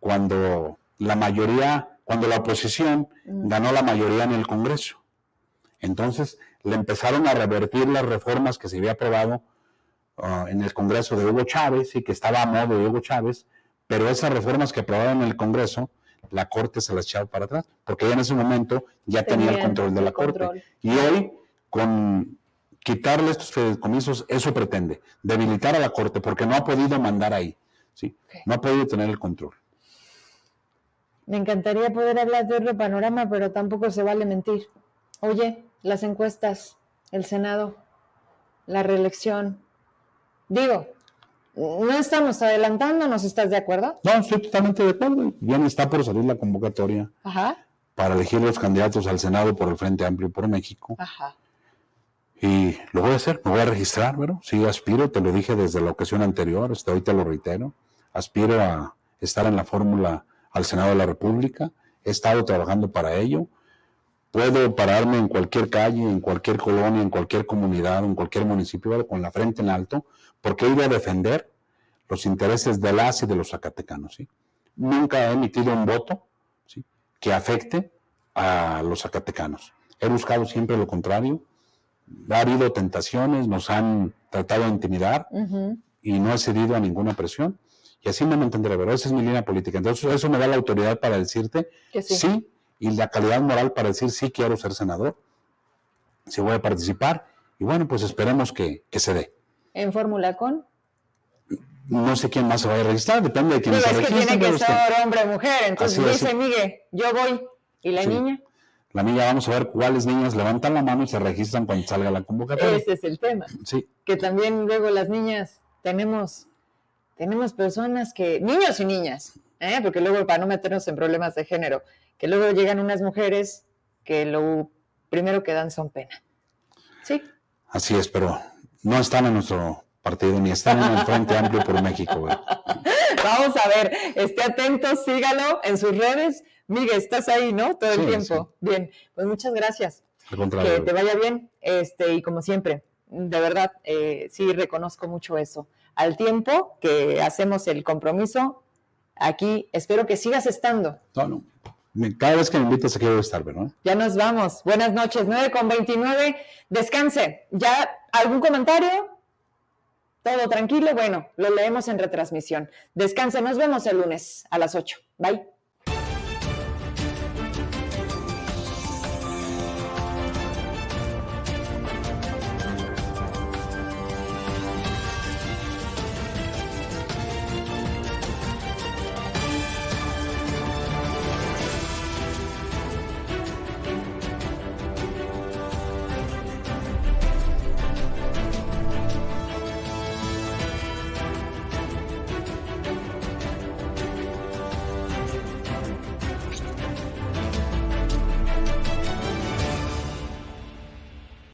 cuando la mayoría, cuando la oposición mm. ganó la mayoría en el Congreso. Entonces le empezaron a revertir las reformas que se había aprobado ah, en el Congreso de Hugo Chávez y que estaba a modo de Hugo Chávez, pero esas reformas que aprobaron en el Congreso, la Corte se las echaba para atrás, porque ya en ese momento ya tenía, el control de la Corte. Y hoy, con quitarle estos fideicomisos, eso pretende, debilitar a la Corte, porque no ha podido mandar ahí, ¿sí? no ha podido tener el control. Me encantaría poder hablar de otro panorama, pero tampoco se vale mentir. Oye, las encuestas, el Senado, la reelección. Digo, no estamos adelantándonos, ¿estás de acuerdo? No, estoy totalmente de acuerdo. Ya está por salir la convocatoria para elegir los candidatos al Senado por el Frente Amplio por México. Ajá. Y lo voy a hacer, me voy a registrar, ¿verdad? Sí, aspiro, te lo dije desde la ocasión anterior, hasta hoy te lo reitero. Aspiro a estar en la fórmula al Senado de la República. He estado trabajando para ello. Puedo pararme en cualquier calle, en cualquier colonia, en cualquier comunidad, en cualquier municipio, con la frente en alto, porque he ido a defender los intereses de las y de los zacatecanos. ¿sí? Nunca he emitido un voto ¿sí? que afecte a los zacatecanos. He buscado siempre lo contrario. Ha habido tentaciones, nos han tratado de intimidar y no he cedido a ninguna presión. Y así me mantendré, pero esa es mi línea política. Entonces, eso me da la autoridad para decirte que sí y la calidad moral para decir sí quiero ser senador, si voy a participar Y bueno, pues esperemos que, que se dé. ¿En Fórmula con? No sé quién más se va a registrar, depende de quién Digo, se es que registre. tiene que pero usted- ser hombre o mujer. Entonces Así dice sí. Miguel, yo voy. ¿Y la Sí. niña? La niña, vamos a ver cuáles niñas levantan la mano y se registran cuando salga la convocatoria. Ese es el tema. Sí, Que también luego las niñas tenemos, tenemos personas que, niños y niñas, ¿eh? porque luego para no meternos en problemas de género, que luego llegan unas mujeres que lo primero que dan son pena. Sí, así es, pero no están en nuestro partido ni están en el Frente Amplio por México, güey. Vamos a ver, esté atento, sígalo en sus redes. Miguel, estás ahí, ¿no? Todo el Sí, tiempo. Bien, pues muchas gracias. Al contrario. Que te vaya bien. Este, y como siempre, de verdad, eh, sí reconozco mucho eso. Al tiempo que hacemos el compromiso, aquí espero que sigas estando. No, no. Cada vez que me invitas aquí quiero estar, ¿verdad? Ya nos vamos. Buenas noches, 9 con 29. Descanse. ¿Ya algún comentario? ¿Todo tranquilo? Bueno, lo leemos en retransmisión. Descanse. Nos vemos el lunes a las 8. Bye.